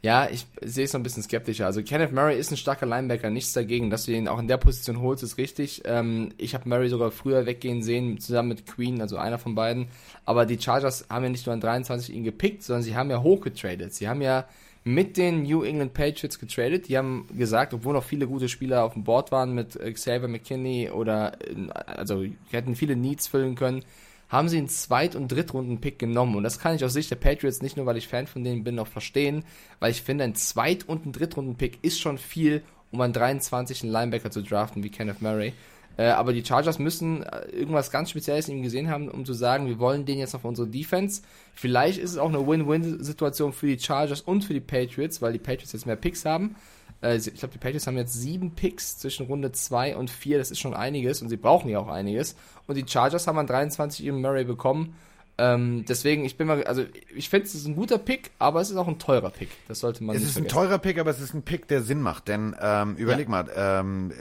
Ja, ich sehe es noch ein bisschen skeptischer. Also Kenneth Murray ist ein starker Linebacker, nichts dagegen. Dass du ihn auch in der Position holst, ist richtig. Ähm, ich habe Murray sogar früher weggehen sehen, zusammen mit Queen, also einer von beiden. Aber die Chargers haben ja nicht nur an 23 ihn gepickt, sondern sie haben ja hochgetradet. Sie haben ja mit den New England Patriots getradet. Die haben gesagt, obwohl noch viele gute Spieler auf dem Board waren mit äh, Xavier McKinney oder, äh, also hätten viele Needs füllen können, haben sie einen Zweit- und Drittrunden-Pick genommen. Und das kann ich aus Sicht der Patriots nicht nur, weil ich Fan von denen bin, noch verstehen, weil ich finde, ein Zweit- und ein Drittrunden-Pick ist schon viel, um an 23 einen Linebacker zu draften wie Kenneth Murray. Äh, aber die Chargers müssen äh, irgendwas ganz Spezielles in ihm gesehen haben, um zu sagen, wir wollen den jetzt auf unsere Defense. Vielleicht ist es auch eine Win-Win-Situation für die Chargers und für die Patriots, weil die Patriots jetzt mehr Picks haben. Äh, ich glaube, die Patriots haben jetzt sieben Picks zwischen Runde 2 und 4. Das ist schon einiges und sie brauchen ja auch einiges. Und die Chargers haben an 23 eben Murray bekommen. Ähm, deswegen, ich bin mal, also ich finde, es ist ein guter Pick, aber es ist auch ein teurer Pick. Das sollte man Es ist ein vergessen. teurer Pick, aber es ist ein Pick, der Sinn macht. Denn ähm, überleg mal, ähm,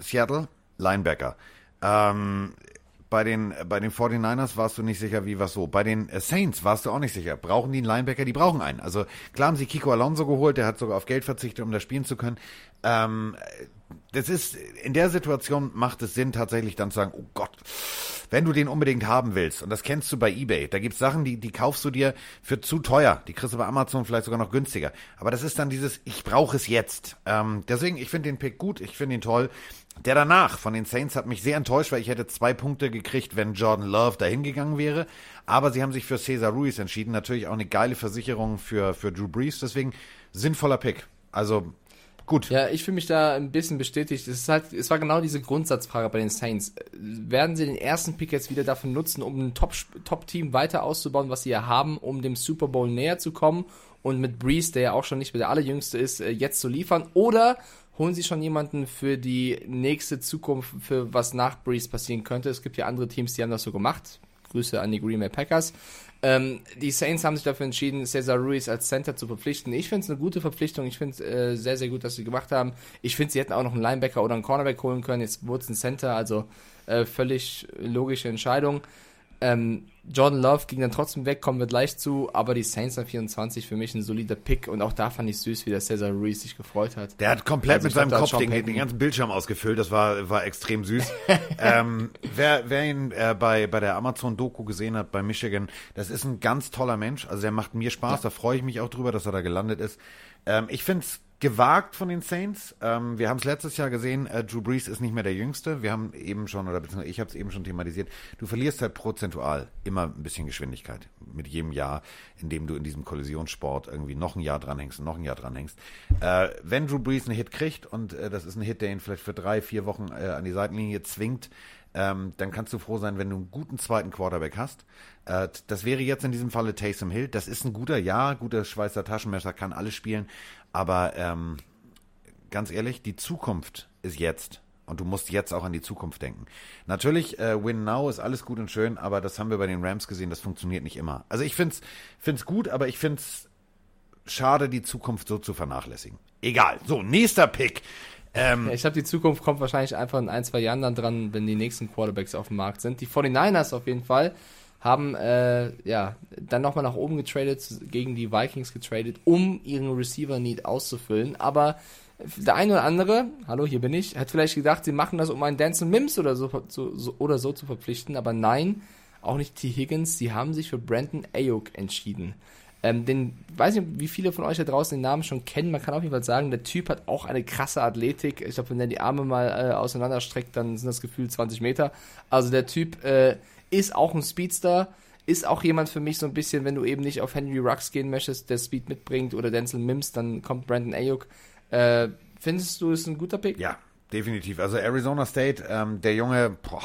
Seattle, Linebacker. Ähm, bei den, bei den 49ers warst du nicht sicher, wie was so. Bei den äh, Saints warst du auch nicht sicher. Brauchen die einen Linebacker? Die brauchen einen. Also klar haben sie Kiko Alonso geholt, der hat sogar auf Geld verzichtet, um das spielen zu können. Ähm, das ist, in der Situation macht es Sinn, tatsächlich dann zu sagen, oh Gott, wenn du den unbedingt haben willst, und das kennst du bei Ebay, da gibt's Sachen, die, die kaufst du dir für zu teuer, die kriegst du bei Amazon vielleicht sogar noch günstiger. Aber das ist dann dieses, ich brauche es jetzt. Ähm, deswegen, ich finde den Pick gut, ich finde ihn toll. Der danach von den Saints hat mich sehr enttäuscht, weil ich hätte zwei Punkte gekriegt, wenn Jordan Love dahin gegangen wäre. Aber sie haben sich für Cesar Ruiz entschieden. Natürlich auch eine geile Versicherung für, für Drew Brees. Deswegen sinnvoller Pick. Also gut. Ja, ich fühle mich da ein bisschen bestätigt. Es ist halt, es war genau diese Grundsatzfrage bei den Saints. Werden sie den ersten Pick jetzt wieder dafür nutzen, um ein Top- Top-Team weiter auszubauen, was sie ja haben, um dem Super Bowl näher zu kommen und mit Breeze, der ja auch schon nicht mehr der allerjüngste ist, äh, jetzt zu liefern? Oder holen sie schon jemanden für die nächste Zukunft, für was nach Breeze passieren könnte? Es gibt ja andere Teams, die haben das so gemacht. Grüße an die Green Bay Packers. Ähm, die Saints haben sich dafür entschieden, Cesar Ruiz als Center zu verpflichten. Ich finde es eine gute Verpflichtung. Ich finde es äh, sehr, sehr gut, dass sie gemacht haben. Ich finde, sie hätten auch noch einen Linebacker oder einen Cornerback holen können. Jetzt wurde es ein Center, also äh, völlig logische Entscheidung. Ähm, Jordan Love ging dann trotzdem weg, kommen wir gleich zu, aber die Saints an 24 für mich ein solider Pick und auch da fand ich süß, wie der Cesar Ruiz sich gefreut hat. Der hat komplett Also mit seinem Kopf den, den ganzen Bildschirm ausgefüllt. Das war, war extrem süß. [laughs] ähm, wer, wer ihn äh, bei, bei der Amazon-Doku gesehen hat, bei Michigan, das ist ein ganz toller Mensch. Also der macht mir Spaß. Da freue ich mich auch drüber, dass er da gelandet ist. Ähm, ich finde es gewagt von den Saints. Ähm, wir haben es letztes Jahr gesehen, äh, Drew Brees ist nicht mehr der Jüngste. Wir haben eben schon, oder beziehungsweise ich habe es eben schon thematisiert, du verlierst halt prozentual immer ein bisschen Geschwindigkeit mit jedem Jahr, in dem du in diesem Kollisionssport irgendwie noch ein Jahr dranhängst und noch ein Jahr dranhängst. Äh, wenn Drew Brees einen Hit kriegt und äh, das ist ein Hit, der ihn vielleicht für drei, vier Wochen äh, an die Seitenlinie zwingt, ähm, dann kannst du froh sein, wenn du einen guten zweiten Quarterback hast. Äh, das wäre jetzt in diesem Falle Taysom Hill. Das ist ein guter, ja, guter Schweizer Taschenmesser, kann alles spielen. Aber ähm, ganz ehrlich, die Zukunft ist jetzt. Und du musst jetzt auch an die Zukunft denken. Natürlich, äh, Win Now ist alles gut und schön, aber das haben wir bei den Rams gesehen, das funktioniert nicht immer. Also ich find's, find's gut, aber ich find's schade, die Zukunft so zu vernachlässigen. Egal. So, nächster Pick. Ähm, ich glaube, die Zukunft kommt wahrscheinlich einfach in ein, zwei Jahren dann dran, wenn die nächsten Quarterbacks auf dem Markt sind. Die 49ers auf jeden Fall haben äh, ja dann nochmal nach oben getradet, gegen die Vikings getradet, um ihren Receiver-Need auszufüllen. Aber der eine oder andere, hallo, hier bin ich, hat vielleicht gedacht, sie machen das, um einen Danson Mims oder so, so, so, oder so zu verpflichten. Aber nein, auch nicht T. Higgins. Sie haben sich für Brandon Ayuk entschieden. Ähm, den, weiß nicht, wie viele von euch da draußen den Namen schon kennen. Man kann auf jeden Fall sagen, der Typ hat auch eine krasse Athletik. Ich glaube, wenn er die Arme mal äh, auseinanderstreckt, dann sind das gefühlt 20 Meter. Also der Typ äh, ist auch ein Speedster. Ist auch jemand für mich so ein bisschen, wenn du eben nicht auf Henry Rux gehen möchtest, der Speed mitbringt oder Denzel Mims, dann kommt Brandon Ayuk. Äh, findest du, ist ein guter Pick? Ja, definitiv. Also Arizona State, ähm, der Junge, boah,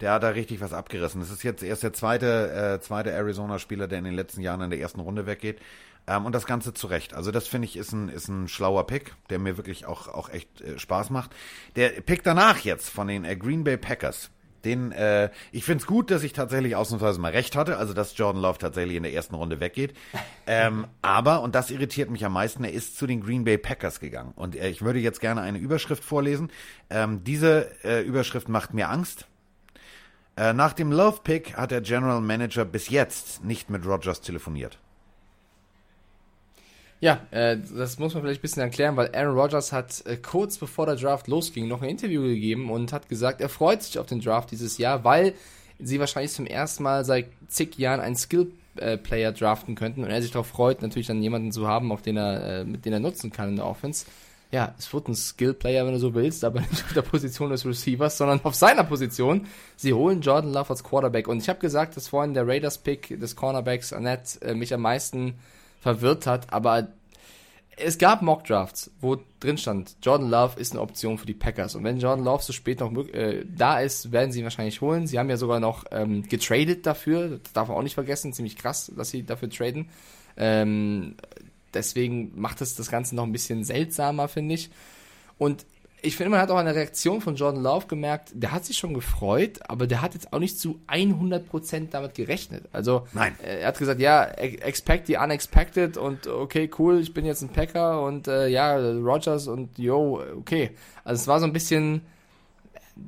der hat da richtig was abgerissen. Das ist jetzt erst der zweite, äh, zweite Arizona-Spieler, der in den letzten Jahren in der ersten Runde weggeht. Ähm, und das Ganze zurecht. Also das finde ich ist ein, ist ein schlauer Pick, der mir wirklich auch, auch echt äh, Spaß macht. Der Pick danach jetzt von den äh, Green Bay Packers. Den, äh, ich finde es gut, dass ich tatsächlich ausnahmsweise mal recht hatte, also dass Jordan Love tatsächlich in der ersten Runde weggeht. [laughs] Ähm, aber, und das irritiert mich am meisten, er ist zu den Green Bay Packers gegangen. Und äh, ich würde jetzt gerne eine Überschrift vorlesen. Ähm, diese äh, Überschrift macht mir Angst. Äh, nach dem Love-Pick hat der General Manager bis jetzt nicht mit Rogers telefoniert. Ja, äh, das muss man vielleicht ein bisschen erklären, weil Aaron Rodgers hat äh, kurz bevor der Draft losging noch ein Interview gegeben und hat gesagt, er freut sich auf den Draft dieses Jahr, weil sie wahrscheinlich zum ersten Mal seit zig Jahren einen Skill-Player draften könnten und er sich darauf freut, natürlich dann jemanden zu haben, auf den er, äh, mit dem er nutzen kann in der Offense. Ja, es wird ein Skill-Player, wenn du so willst, aber [laughs] nicht auf der Position des Receivers, sondern auf seiner Position. Sie holen Jordan Love als Quarterback und ich habe gesagt, dass vorhin der Raiders-Pick des Cornerbacks Annette äh, mich am meisten verwirrt hat, aber es gab Mock-Drafts, wo drin stand, Jordan Love ist eine Option für die Packers. Und wenn Jordan Love so spät noch äh, da ist, werden sie ihn wahrscheinlich holen. Sie haben ja sogar noch ähm, getradet dafür. Das darf man auch nicht vergessen. Ziemlich krass, dass sie dafür traden. Ähm, deswegen macht es das Ganze noch ein bisschen seltsamer, finde ich. Und ich finde, man hat auch an der Reaktion von Jordan Love gemerkt, der hat sich schon gefreut, aber der hat jetzt auch nicht zu 100% damit gerechnet. Also, Nein. äh, er hat gesagt, ja, expect the unexpected und okay, cool, ich bin jetzt ein Packer und äh, ja, Rogers und yo, okay. Also es war so ein bisschen,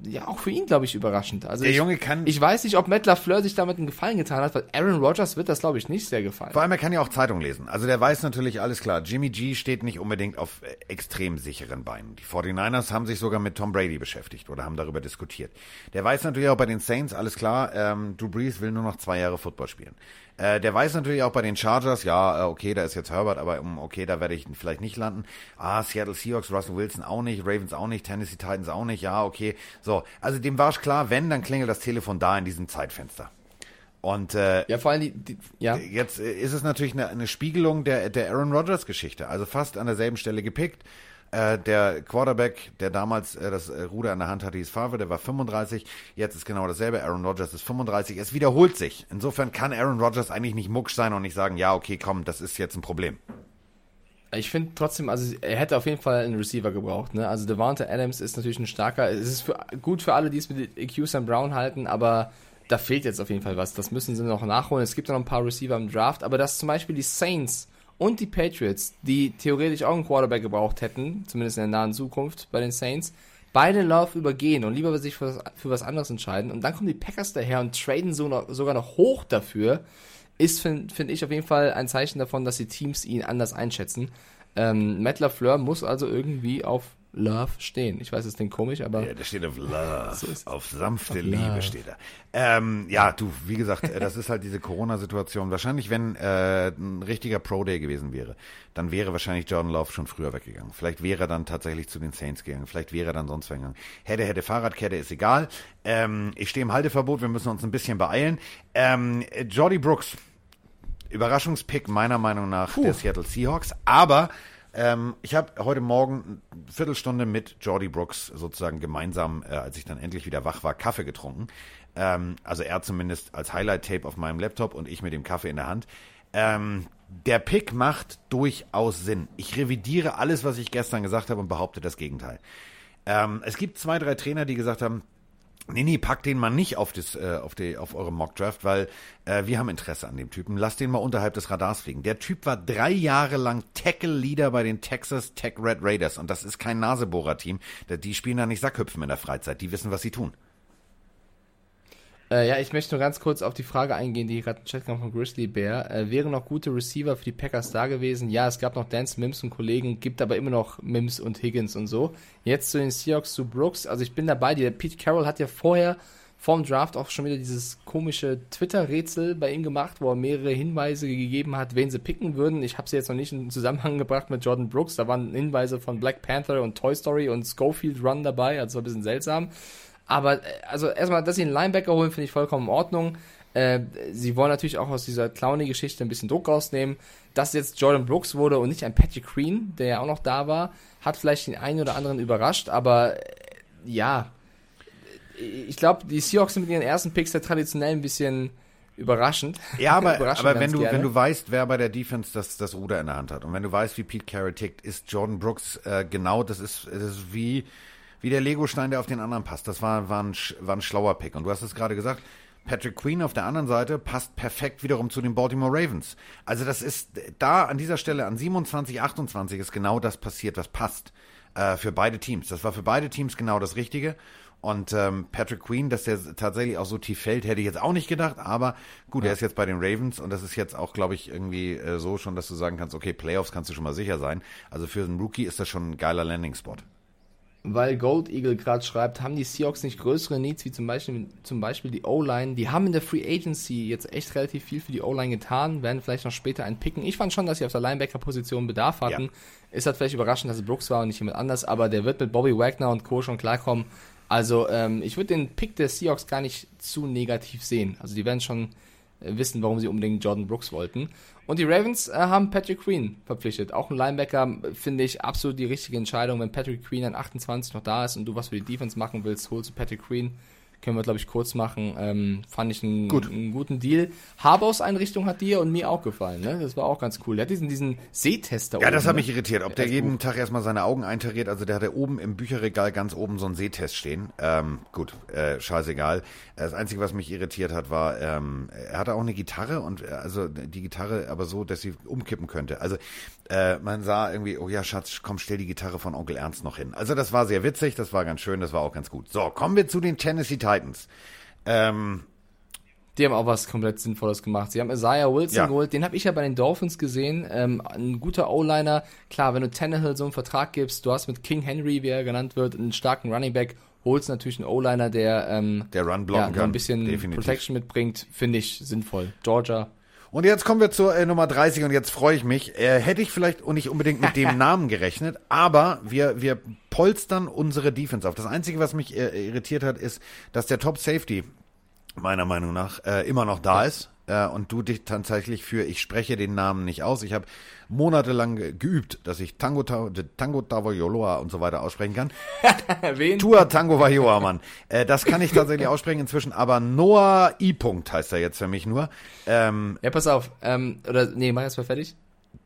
ja, auch für ihn, glaube ich, überraschend. Also Der ich, Junge kann- Ich weiß nicht, ob Matt LaFleur sich damit einen Gefallen getan hat, weil Aaron Rodgers wird das, glaube ich, nicht sehr gefallen. Vor allem, er kann ja auch Zeitung lesen. Also der weiß natürlich alles klar. Jimmy G steht nicht unbedingt auf äh, extrem sicheren Beinen. Die 49ers haben sich sogar mit Tom Brady beschäftigt oder haben darüber diskutiert. Der weiß natürlich auch bei den Saints, alles klar, ähm, Drew Brees will nur noch zwei Jahre Football spielen. Äh, der weiß natürlich auch bei den Chargers, ja, äh, okay, da ist jetzt Herbert, aber um, okay, da werde ich vielleicht nicht landen. Ah, Seattle Seahawks, Russell Wilson auch nicht, Ravens auch nicht, Tennessee Titans auch nicht, ja, okay. So, also dem war es klar, wenn, dann klingelt das Telefon da in diesem Zeitfenster. Und äh, Ja, vor allem die, die ja. Jetzt äh, ist es natürlich eine, eine Spiegelung der, der Aaron Rodgers Geschichte. Also fast an derselben Stelle gepickt. Äh, der Quarterback, der damals äh, das äh, Ruder in der Hand hatte, hieß Favre, der war 35. Jetzt ist genau dasselbe. Aaron Rodgers ist 35. Es wiederholt sich. Insofern kann Aaron Rodgers eigentlich nicht mucksch sein und nicht sagen, ja, okay, komm, das ist jetzt ein Problem. Ich finde trotzdem, also er hätte auf jeden Fall einen Receiver gebraucht. Ne? Also Devonta Adams ist natürlich ein starker. Es ist für, gut für alle, die es mit EQ Sam Brown halten, aber da fehlt jetzt auf jeden Fall was. Das müssen sie noch nachholen. Es gibt ja noch ein paar Receiver im Draft, aber dass zum Beispiel die Saints und die Patriots, die theoretisch auch einen Quarterback gebraucht hätten, zumindest in der nahen Zukunft bei den Saints, beide Love übergehen und lieber sich für was, für was anderes entscheiden. Und dann kommen die Packers daher und traden so noch, sogar noch hoch dafür ist, finde find ich, auf jeden Fall ein Zeichen davon, dass die Teams ihn anders einschätzen. Ähm, Matt LaFleur muss also irgendwie auf Love stehen. Ich weiß, es klingt komisch, aber Ja, der steht auf Love, So auf sanfte auf Liebe Love. steht er. Ähm, ja, du, wie gesagt, äh, das ist halt diese Corona-Situation. Wahrscheinlich, wenn äh, ein richtiger Pro-Day gewesen wäre, dann wäre wahrscheinlich Jordan Love schon früher weggegangen. Vielleicht wäre er dann tatsächlich zu den Saints gegangen. Vielleicht wäre er dann sonst weggegangen. Hätte, hätte Fahrradkette, ist egal. Ähm, ich stehe im Halteverbot, wir müssen uns ein bisschen beeilen. Ähm, Jordy Brooks, Überraschungspick meiner Meinung nach der Seattle Seahawks, aber Ähm, ich habe heute Morgen eine Viertelstunde mit Jordy Brooks sozusagen gemeinsam, äh, als ich dann endlich wieder wach war, Kaffee getrunken. Ähm, also er zumindest als Highlight-Tape auf meinem Laptop und ich mit dem Kaffee in der Hand. Ähm, der Pick macht durchaus Sinn. Ich revidiere alles, was ich gestern gesagt habe und behaupte das Gegenteil. Ähm, es gibt zwei, drei Trainer, die gesagt haben, Nee, nee, packt den mal nicht auf, das, äh, auf, die, auf eure Mockdraft, weil äh, wir haben Interesse an dem Typen. Lasst den mal unterhalb des Radars fliegen. Der Typ war drei Jahre lang Tackle-Leader bei den Texas Tech Red Raiders und das ist kein Nasebohrer-Team. Die spielen da nicht Sackhüpfen in der Freizeit. Die wissen, was sie tun. Äh, ja, ich möchte nur ganz kurz auf die Frage eingehen, die gerade im Chat kam von Grizzly Bear. Äh, wären noch gute Receiver für die Packers da gewesen? Ja, es gab noch Dance, Mims und Kollegen, gibt aber immer noch Mims und Higgins und so. Jetzt zu den Seahawks, zu Brooks. Also ich bin dabei. Der Pete Carroll hat ja vorher vorm Draft auch schon wieder dieses komische Twitter-Rätsel bei ihm gemacht, wo er mehrere Hinweise gegeben hat, wen sie picken würden. Ich habe sie jetzt noch nicht in Zusammenhang gebracht mit Jordan Brooks. Da waren Hinweise von Black Panther und Toy Story und Schofield Run dabei, also ein bisschen seltsam. Aber äh, also erstmal, dass sie einen Linebacker holen, finde ich vollkommen in Ordnung. Äh, sie wollen natürlich auch aus dieser Clowny-Geschichte ein bisschen Druck rausnehmen. Dass jetzt Jordan Brooks wurde und nicht ein Patrick Green, der ja auch noch da war, hat vielleicht den einen oder anderen überrascht, aber äh, ja, ich glaube, die Seahawks sind mit ihren ersten Picks ja traditionell ein bisschen überraschend. Ja, aber, [laughs] aber wenn, du, wenn du weißt, wer bei der Defense das, das Ruder in der Hand hat und wenn du weißt, wie Pete Carroll tickt, ist Jordan Brooks äh, genau, das ist, das ist wie wie der Legostein, der auf den anderen passt. Das war, war, ein, war ein schlauer Pick. Und du hast es gerade gesagt, Patrick Queen auf der anderen Seite passt perfekt wiederum zu den Baltimore Ravens. Also das ist da an dieser Stelle an 27, 28 ist genau das passiert, was passt äh, für beide Teams. Das war für beide Teams genau das Richtige. Und ähm, Patrick Queen, dass der tatsächlich auch so tief fällt, hätte ich jetzt auch nicht gedacht. Aber gut, ja. er ist jetzt bei den Ravens und das ist jetzt auch, glaube ich, irgendwie äh, so schon, dass du sagen kannst, okay, Playoffs kannst du schon mal sicher sein. Also für einen Rookie ist das schon ein geiler Landing-Spot weil Gold Eagle gerade schreibt, haben die Seahawks nicht größere Needs wie zum Beispiel, zum Beispiel die O-Line. Die haben in der Free Agency jetzt echt relativ viel für die O-Line getan, werden vielleicht noch später einen picken. Ich fand schon, dass sie auf der Linebacker-Position Bedarf hatten. Ja. Ist halt vielleicht überraschend, dass es Brooks war und nicht jemand anders, aber der wird mit Bobby Wagner und Co. schon klarkommen. Also ähm, ich würde den Pick der Seahawks gar nicht zu negativ sehen. Also die werden schon äh, wissen, warum sie unbedingt Jordan Brooks wollten. Und die Ravens äh, haben Patrick Queen verpflichtet. Auch ein Linebacker finde ich absolut die richtige Entscheidung. Wenn Patrick Queen an 28 noch da ist und du was für die Defense machen willst, holst du Patrick Queen können wir, glaube ich, kurz machen. Ähm, fand ich einen, Gut. einen guten Deal. Habaus Einrichtung hat dir und mir auch gefallen, ne? Das war auch ganz cool. Der hat diesen, diesen Sehtester. Ja, das hat ne? mich irritiert. Ob der jeden gut. Tag erstmal seine Augen eintariert. Also der hatte oben im Bücherregal ganz oben so einen Sehtest stehen. Ähm, gut, äh, scheißegal. Das Einzige, was mich irritiert hat, war, ähm, er hatte auch eine Gitarre und äh, also die Gitarre aber so, dass sie umkippen könnte. Also äh, man sah irgendwie, oh ja, Schatz, komm, stell die Gitarre von Onkel Ernst noch hin. Also das war sehr witzig, das war ganz schön, das war auch ganz gut. So, kommen wir zu den Tennessee Titans. Ähm, die haben auch was komplett Sinnvolles gemacht. Sie haben Isaiah Wilson ja. geholt, den habe ich ja bei den Dolphins gesehen. Ähm, ein guter O-Liner. Klar, wenn du Tannehill so einen Vertrag gibst, du hast mit King Henry, wie er genannt wird, einen starken Running Back, holst natürlich einen O-Liner, der, ähm, der Run blocken ja, ein bisschen Definitiv. Protection mitbringt, finde ich sinnvoll. Georgia. Und jetzt kommen wir zur äh, Nummer 30 und jetzt freue ich mich. Äh, hätte ich vielleicht nicht unbedingt mit dem [laughs] Namen gerechnet, aber wir, wir polstern unsere Defense auf. Das Einzige, was mich äh, irritiert hat, ist, dass der Top Safety meiner Meinung nach äh, immer noch da ist äh, und du dich tatsächlich für, ich spreche den Namen nicht aus. Ich habe monatelang geübt, dass ich Tango, Tango Tavaioloa und so weiter aussprechen kann. [laughs] Wen? Tua Tango Vaioa, Mann. Äh, das kann ich tatsächlich aussprechen inzwischen, aber Noah I. -Punkt heißt er jetzt für mich nur. Ähm, ja, pass auf. Ähm, oder, nee, mach jetzt mal fertig.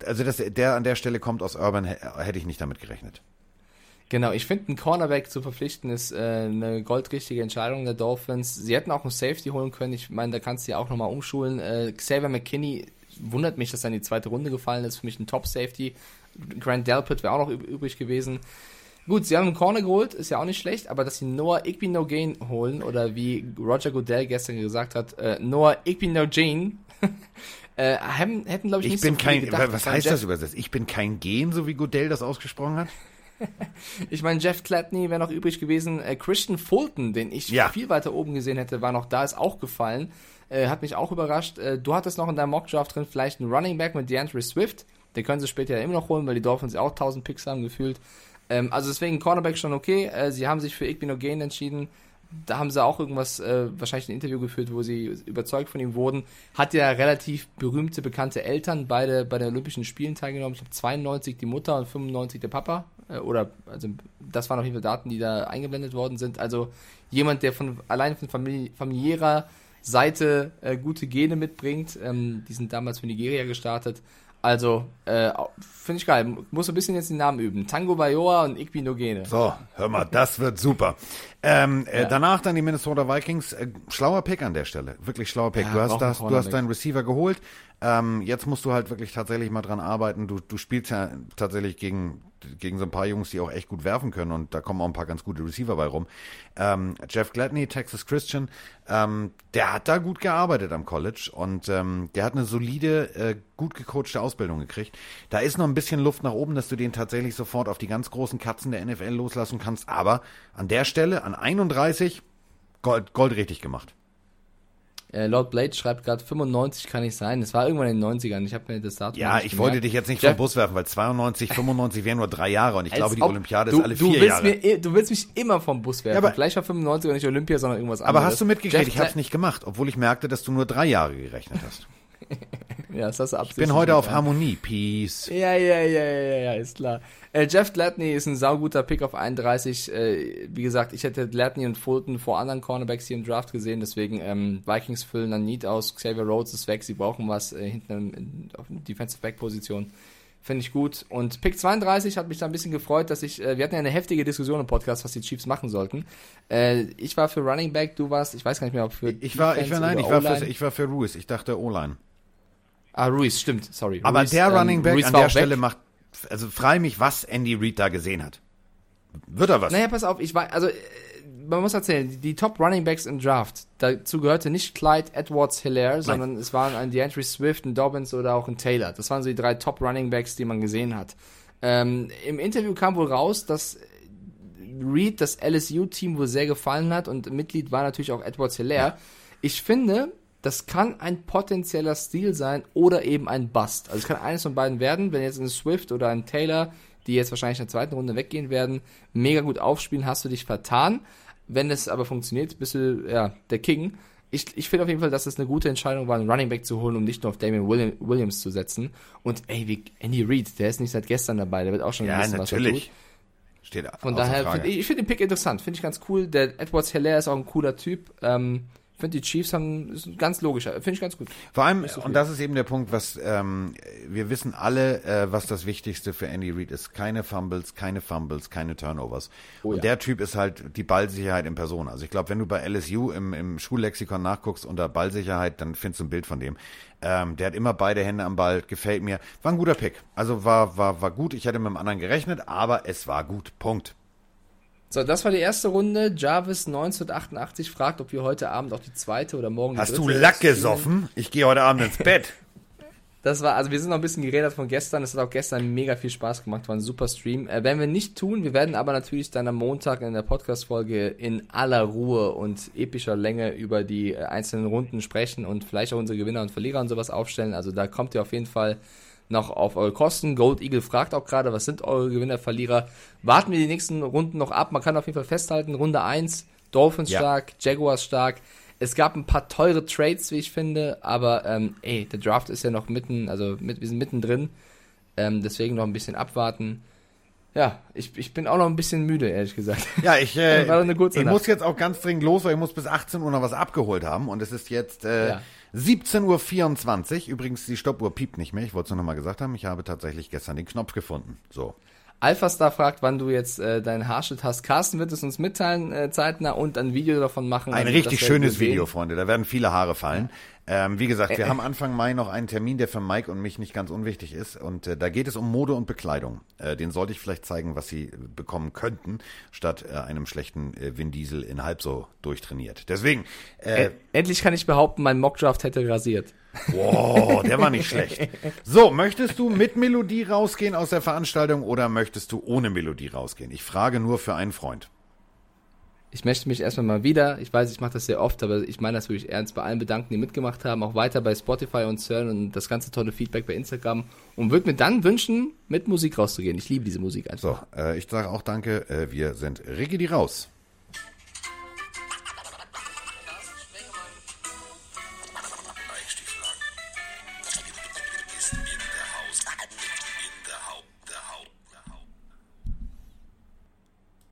Also, dass der an der Stelle kommt aus Urban, hätte ich nicht damit gerechnet. Genau, ich finde, einen Cornerback zu verpflichten ist äh, eine goldrichtige Entscheidung der Dolphins. Sie hätten auch einen Safety holen können. Ich meine, da kannst du ja auch nochmal umschulen. Äh, Xavier McKinney wundert mich, dass er in die zweite Runde gefallen ist. Für mich ein Top-Safety. Grant Delpit wäre auch noch übrig gewesen. Gut, sie haben einen Corner geholt, ist ja auch nicht schlecht, aber dass sie Noah Igby No Gain holen, oder wie Roger Goodell gestern gesagt hat, äh, Noah Igby No Jane, [laughs] äh, haben, hätten, glaube ich, nicht ich bin so kein, gedacht. Was heißt Jeff, das übersetzt? Ich bin kein Gen, so wie Goodell das ausgesprochen hat? [laughs] ich meine, Jeff Gladney wäre noch übrig gewesen. Äh, Christian Fulton, den ich ja. viel weiter oben gesehen hätte, war noch da, ist auch gefallen. Äh, hat mich auch überrascht. Äh, du hattest noch in deinem Mockdraft drin vielleicht einen Running Back mit DeAndre Swift. Den können sie später ja immer noch holen, weil die Dolphins ja auch 1000 Picks haben gefühlt. Ähm, also deswegen Cornerback schon okay. Äh, sie haben sich für Igbinogen entschieden. da haben sie auch irgendwas, äh, wahrscheinlich ein Interview geführt, wo sie überzeugt von ihm wurden. Hat ja relativ berühmte, bekannte Eltern, beide bei den Olympischen Spielen teilgenommen. Ich glaube 92 die Mutter und 95 der Papa. Äh, oder, also das waren auf jeden Fall Daten, die da eingeblendet worden sind. Also jemand, der von allein von famili familiärer Seite äh, gute Gene mitbringt. Ähm, die sind damals für Nigeria gestartet. Also, äh, finde ich geil. Muss ein bisschen jetzt den Namen üben. Tango Bayoa und Ikbi Nogene. So, hör mal, das wird super. Ähm, äh, danach dann die Minnesota Vikings. Äh, schlauer Pick an der Stelle. Wirklich schlauer Pick. Ja, du hast, das, du hast deinen Receiver geholt. Ähm, jetzt musst du halt wirklich tatsächlich mal dran arbeiten. Du, du spielst ja tatsächlich gegen, gegen so ein paar Jungs, die auch echt gut werfen können und da kommen auch ein paar ganz gute Receiver bei rum. Ähm, Jeff Gladney, Texas Christian, ähm, der hat da gut gearbeitet am College und ähm, der hat eine solide, äh, gut gecoachte Ausbildung gekriegt. Da ist noch ein bisschen Luft nach oben, dass du den tatsächlich sofort auf die ganz großen Katzen der NFL loslassen kannst, aber an der Stelle, an 31, Gold, goldrichtig gemacht. Äh, Lord Blade schreibt gerade 95 kann nicht sein. Das war irgendwann in den 90ern. Ich habe mir das Datum Ja, ich wollte dich jetzt nicht Jeff- vom Bus werfen, weil 92, 95 wären nur drei Jahre und ich glaube, die Olympiade du, ist alle du vier willst Jahre. Mir, du willst mich immer vom Bus werfen. Ja, aber- Vielleicht war 95 nicht Olympia, sondern irgendwas anderes. Aber hast du mitgekriegt, Jeff ich habe es nicht gemacht, obwohl ich merkte, dass du nur drei Jahre gerechnet hast. [laughs] Ja, das hast du Ich bin heute auf Harmonie. Peace. Ja, ja, ja, ja, ja, ist klar. Äh, Jeff Gladney ist ein sauguter Pick auf 31. Äh, wie gesagt, ich hätte Gladney und Fulton vor anderen Cornerbacks hier im Draft gesehen, deswegen ähm, Vikings füllen dann Need aus. Xavier Rhodes ist weg, sie brauchen was äh, hinten in, auf Defensive Back Position. Finde ich gut. Und Pick 32 hat mich da ein bisschen gefreut, dass ich, äh, wir hatten ja eine heftige Diskussion im Podcast, was die Chiefs machen sollten. Äh, ich war für Running Back, du warst, ich weiß gar nicht mehr, ob für Ich war, ich war, nein, ich war, für, ich war für Ruiz. Ich dachte O-Line. Ah, Ruiz, stimmt, sorry. Aber Ruiz, der ähm, Running Back Ruiz an der Stelle weg. macht, also frei mich, was Andy Reid da gesehen hat. Wird er was? Naja, pass auf, ich war, also, äh, man muss erzählen, die, Top Running Backs im Draft, dazu gehörte nicht Clyde Edwards Hilaire, sondern es waren ein DeAndre Swift, ein Dobbins oder auch ein Taylor. Das waren so die drei Top Running Backs, die man gesehen hat. Ähm, Im Interview kam wohl raus, dass Reed das LSU-Team wohl sehr gefallen hat und Mitglied war natürlich auch Edwards Hilaire. Ich finde, das kann ein potenzieller Stil sein oder eben ein Bust. Also es kann eines von beiden werden, wenn jetzt ein Swift oder ein Taylor, die jetzt wahrscheinlich in der zweiten Runde weggehen werden, mega gut aufspielen, hast du dich vertan. Wenn es aber funktioniert, bist du ja der King. Ich, ich finde auf jeden Fall, dass es eine gute Entscheidung war, einen Running Back zu holen, um nicht nur auf Damian William, Williams zu setzen. Und ey, wie Andy Reid, der ist nicht seit gestern dabei, der wird auch schon ja, was er natürlich. tut. Steht Von daher, find, ich, ich finde den Pick interessant, finde ich ganz cool. Der Edwards Hilaire ist auch ein cooler Typ. Ähm, finde die Chiefs haben, ist ganz logischer, finde ich ganz gut. Vor allem, so und das ist eben der Punkt, was ähm, wir wissen alle, äh, was das Wichtigste für Andy Reid ist. Keine Fumbles, keine Fumbles, keine Turnovers. Oh und ja. der Typ ist halt die Ballsicherheit in Person. Also ich glaube, wenn du bei LSU im, im Schullexikon nachguckst unter Ballsicherheit, dann findest du ein Bild von dem. Ähm, der hat immer beide Hände am Ball, gefällt mir. War ein guter Pick. Also war, war, war gut. Ich hätte mit dem anderen gerechnet, aber es war gut. Punkt. So, das war die erste Runde. Jarvis 1988 fragt, ob wir heute Abend auch die zweite oder morgen die Hast du Lack gesoffen? Ich gehe heute Abend ins Bett. [laughs] Das war, also wir sind noch ein bisschen geredet von gestern. Es hat auch gestern mega viel Spaß gemacht, war ein super Stream. Äh, werden wir nicht tun. Wir werden aber natürlich dann am Montag in der Podcast-Folge in aller Ruhe und epischer Länge über die äh, einzelnen Runden sprechen und vielleicht auch unsere Gewinner und Verlierer und sowas aufstellen. Also da kommt ihr auf jeden Fall noch auf eure Kosten. Gold Eagle fragt auch gerade, was sind eure Gewinner, Verlierer? Warten wir die nächsten Runden noch ab. Man kann auf jeden Fall festhalten, Runde 1, Dolphins Ja. stark, Jaguars stark. Es gab ein paar teure Trades, wie ich finde, aber ähm, ey, der Draft ist ja noch mitten, also mit, wir sind mittendrin. Ähm, deswegen noch ein bisschen abwarten. Ja, ich, ich bin auch noch ein bisschen müde, ehrlich gesagt. Ja, ich, [laughs] äh, ich Nacht. muss jetzt auch ganz dringend los, weil ich muss bis 18 Uhr noch was abgeholt haben. Und es ist jetzt äh, Ja. 17.24 Uhr. Übrigens, die Stoppuhr piept nicht mehr. Ich wollte es nur noch mal gesagt haben. Ich habe tatsächlich gestern den Knopf gefunden. So. Alphastar fragt, wann du jetzt äh, deinen Haarschnitt hast. Carsten wird es uns mitteilen, äh, zeitnah, und ein Video davon machen. Ein richtig schönes. Video, Freunde. Da werden viele Haare fallen. Ähm, wie gesagt, wir haben Anfang Mai noch einen Termin, der für Mike und mich nicht ganz unwichtig ist. Und äh, da geht es um Mode und Bekleidung. Äh, den sollte ich vielleicht zeigen, was sie äh, bekommen könnten, statt äh, einem schlechten äh, Vin Diesel in halb so durchtrainiert. Deswegen, äh, Endlich kann ich behaupten, mein Mockdraft hätte rasiert. Wow, der war nicht schlecht. So, möchtest du mit Melodie rausgehen aus der Veranstaltung oder möchtest du ohne Melodie rausgehen? Ich frage nur für einen Freund. Ich möchte mich erstmal mal wieder, ich weiß, ich mache das sehr oft, aber ich meine das wirklich ernst, bei allen bedanken, die mitgemacht haben, auch weiter bei Spotify und CERN und das ganze tolle Feedback bei Instagram und würde mir dann wünschen, mit Musik rauszugehen. Ich liebe diese Musik einfach. So, äh, ich sage auch danke. Äh, wir sind Rigidi raus.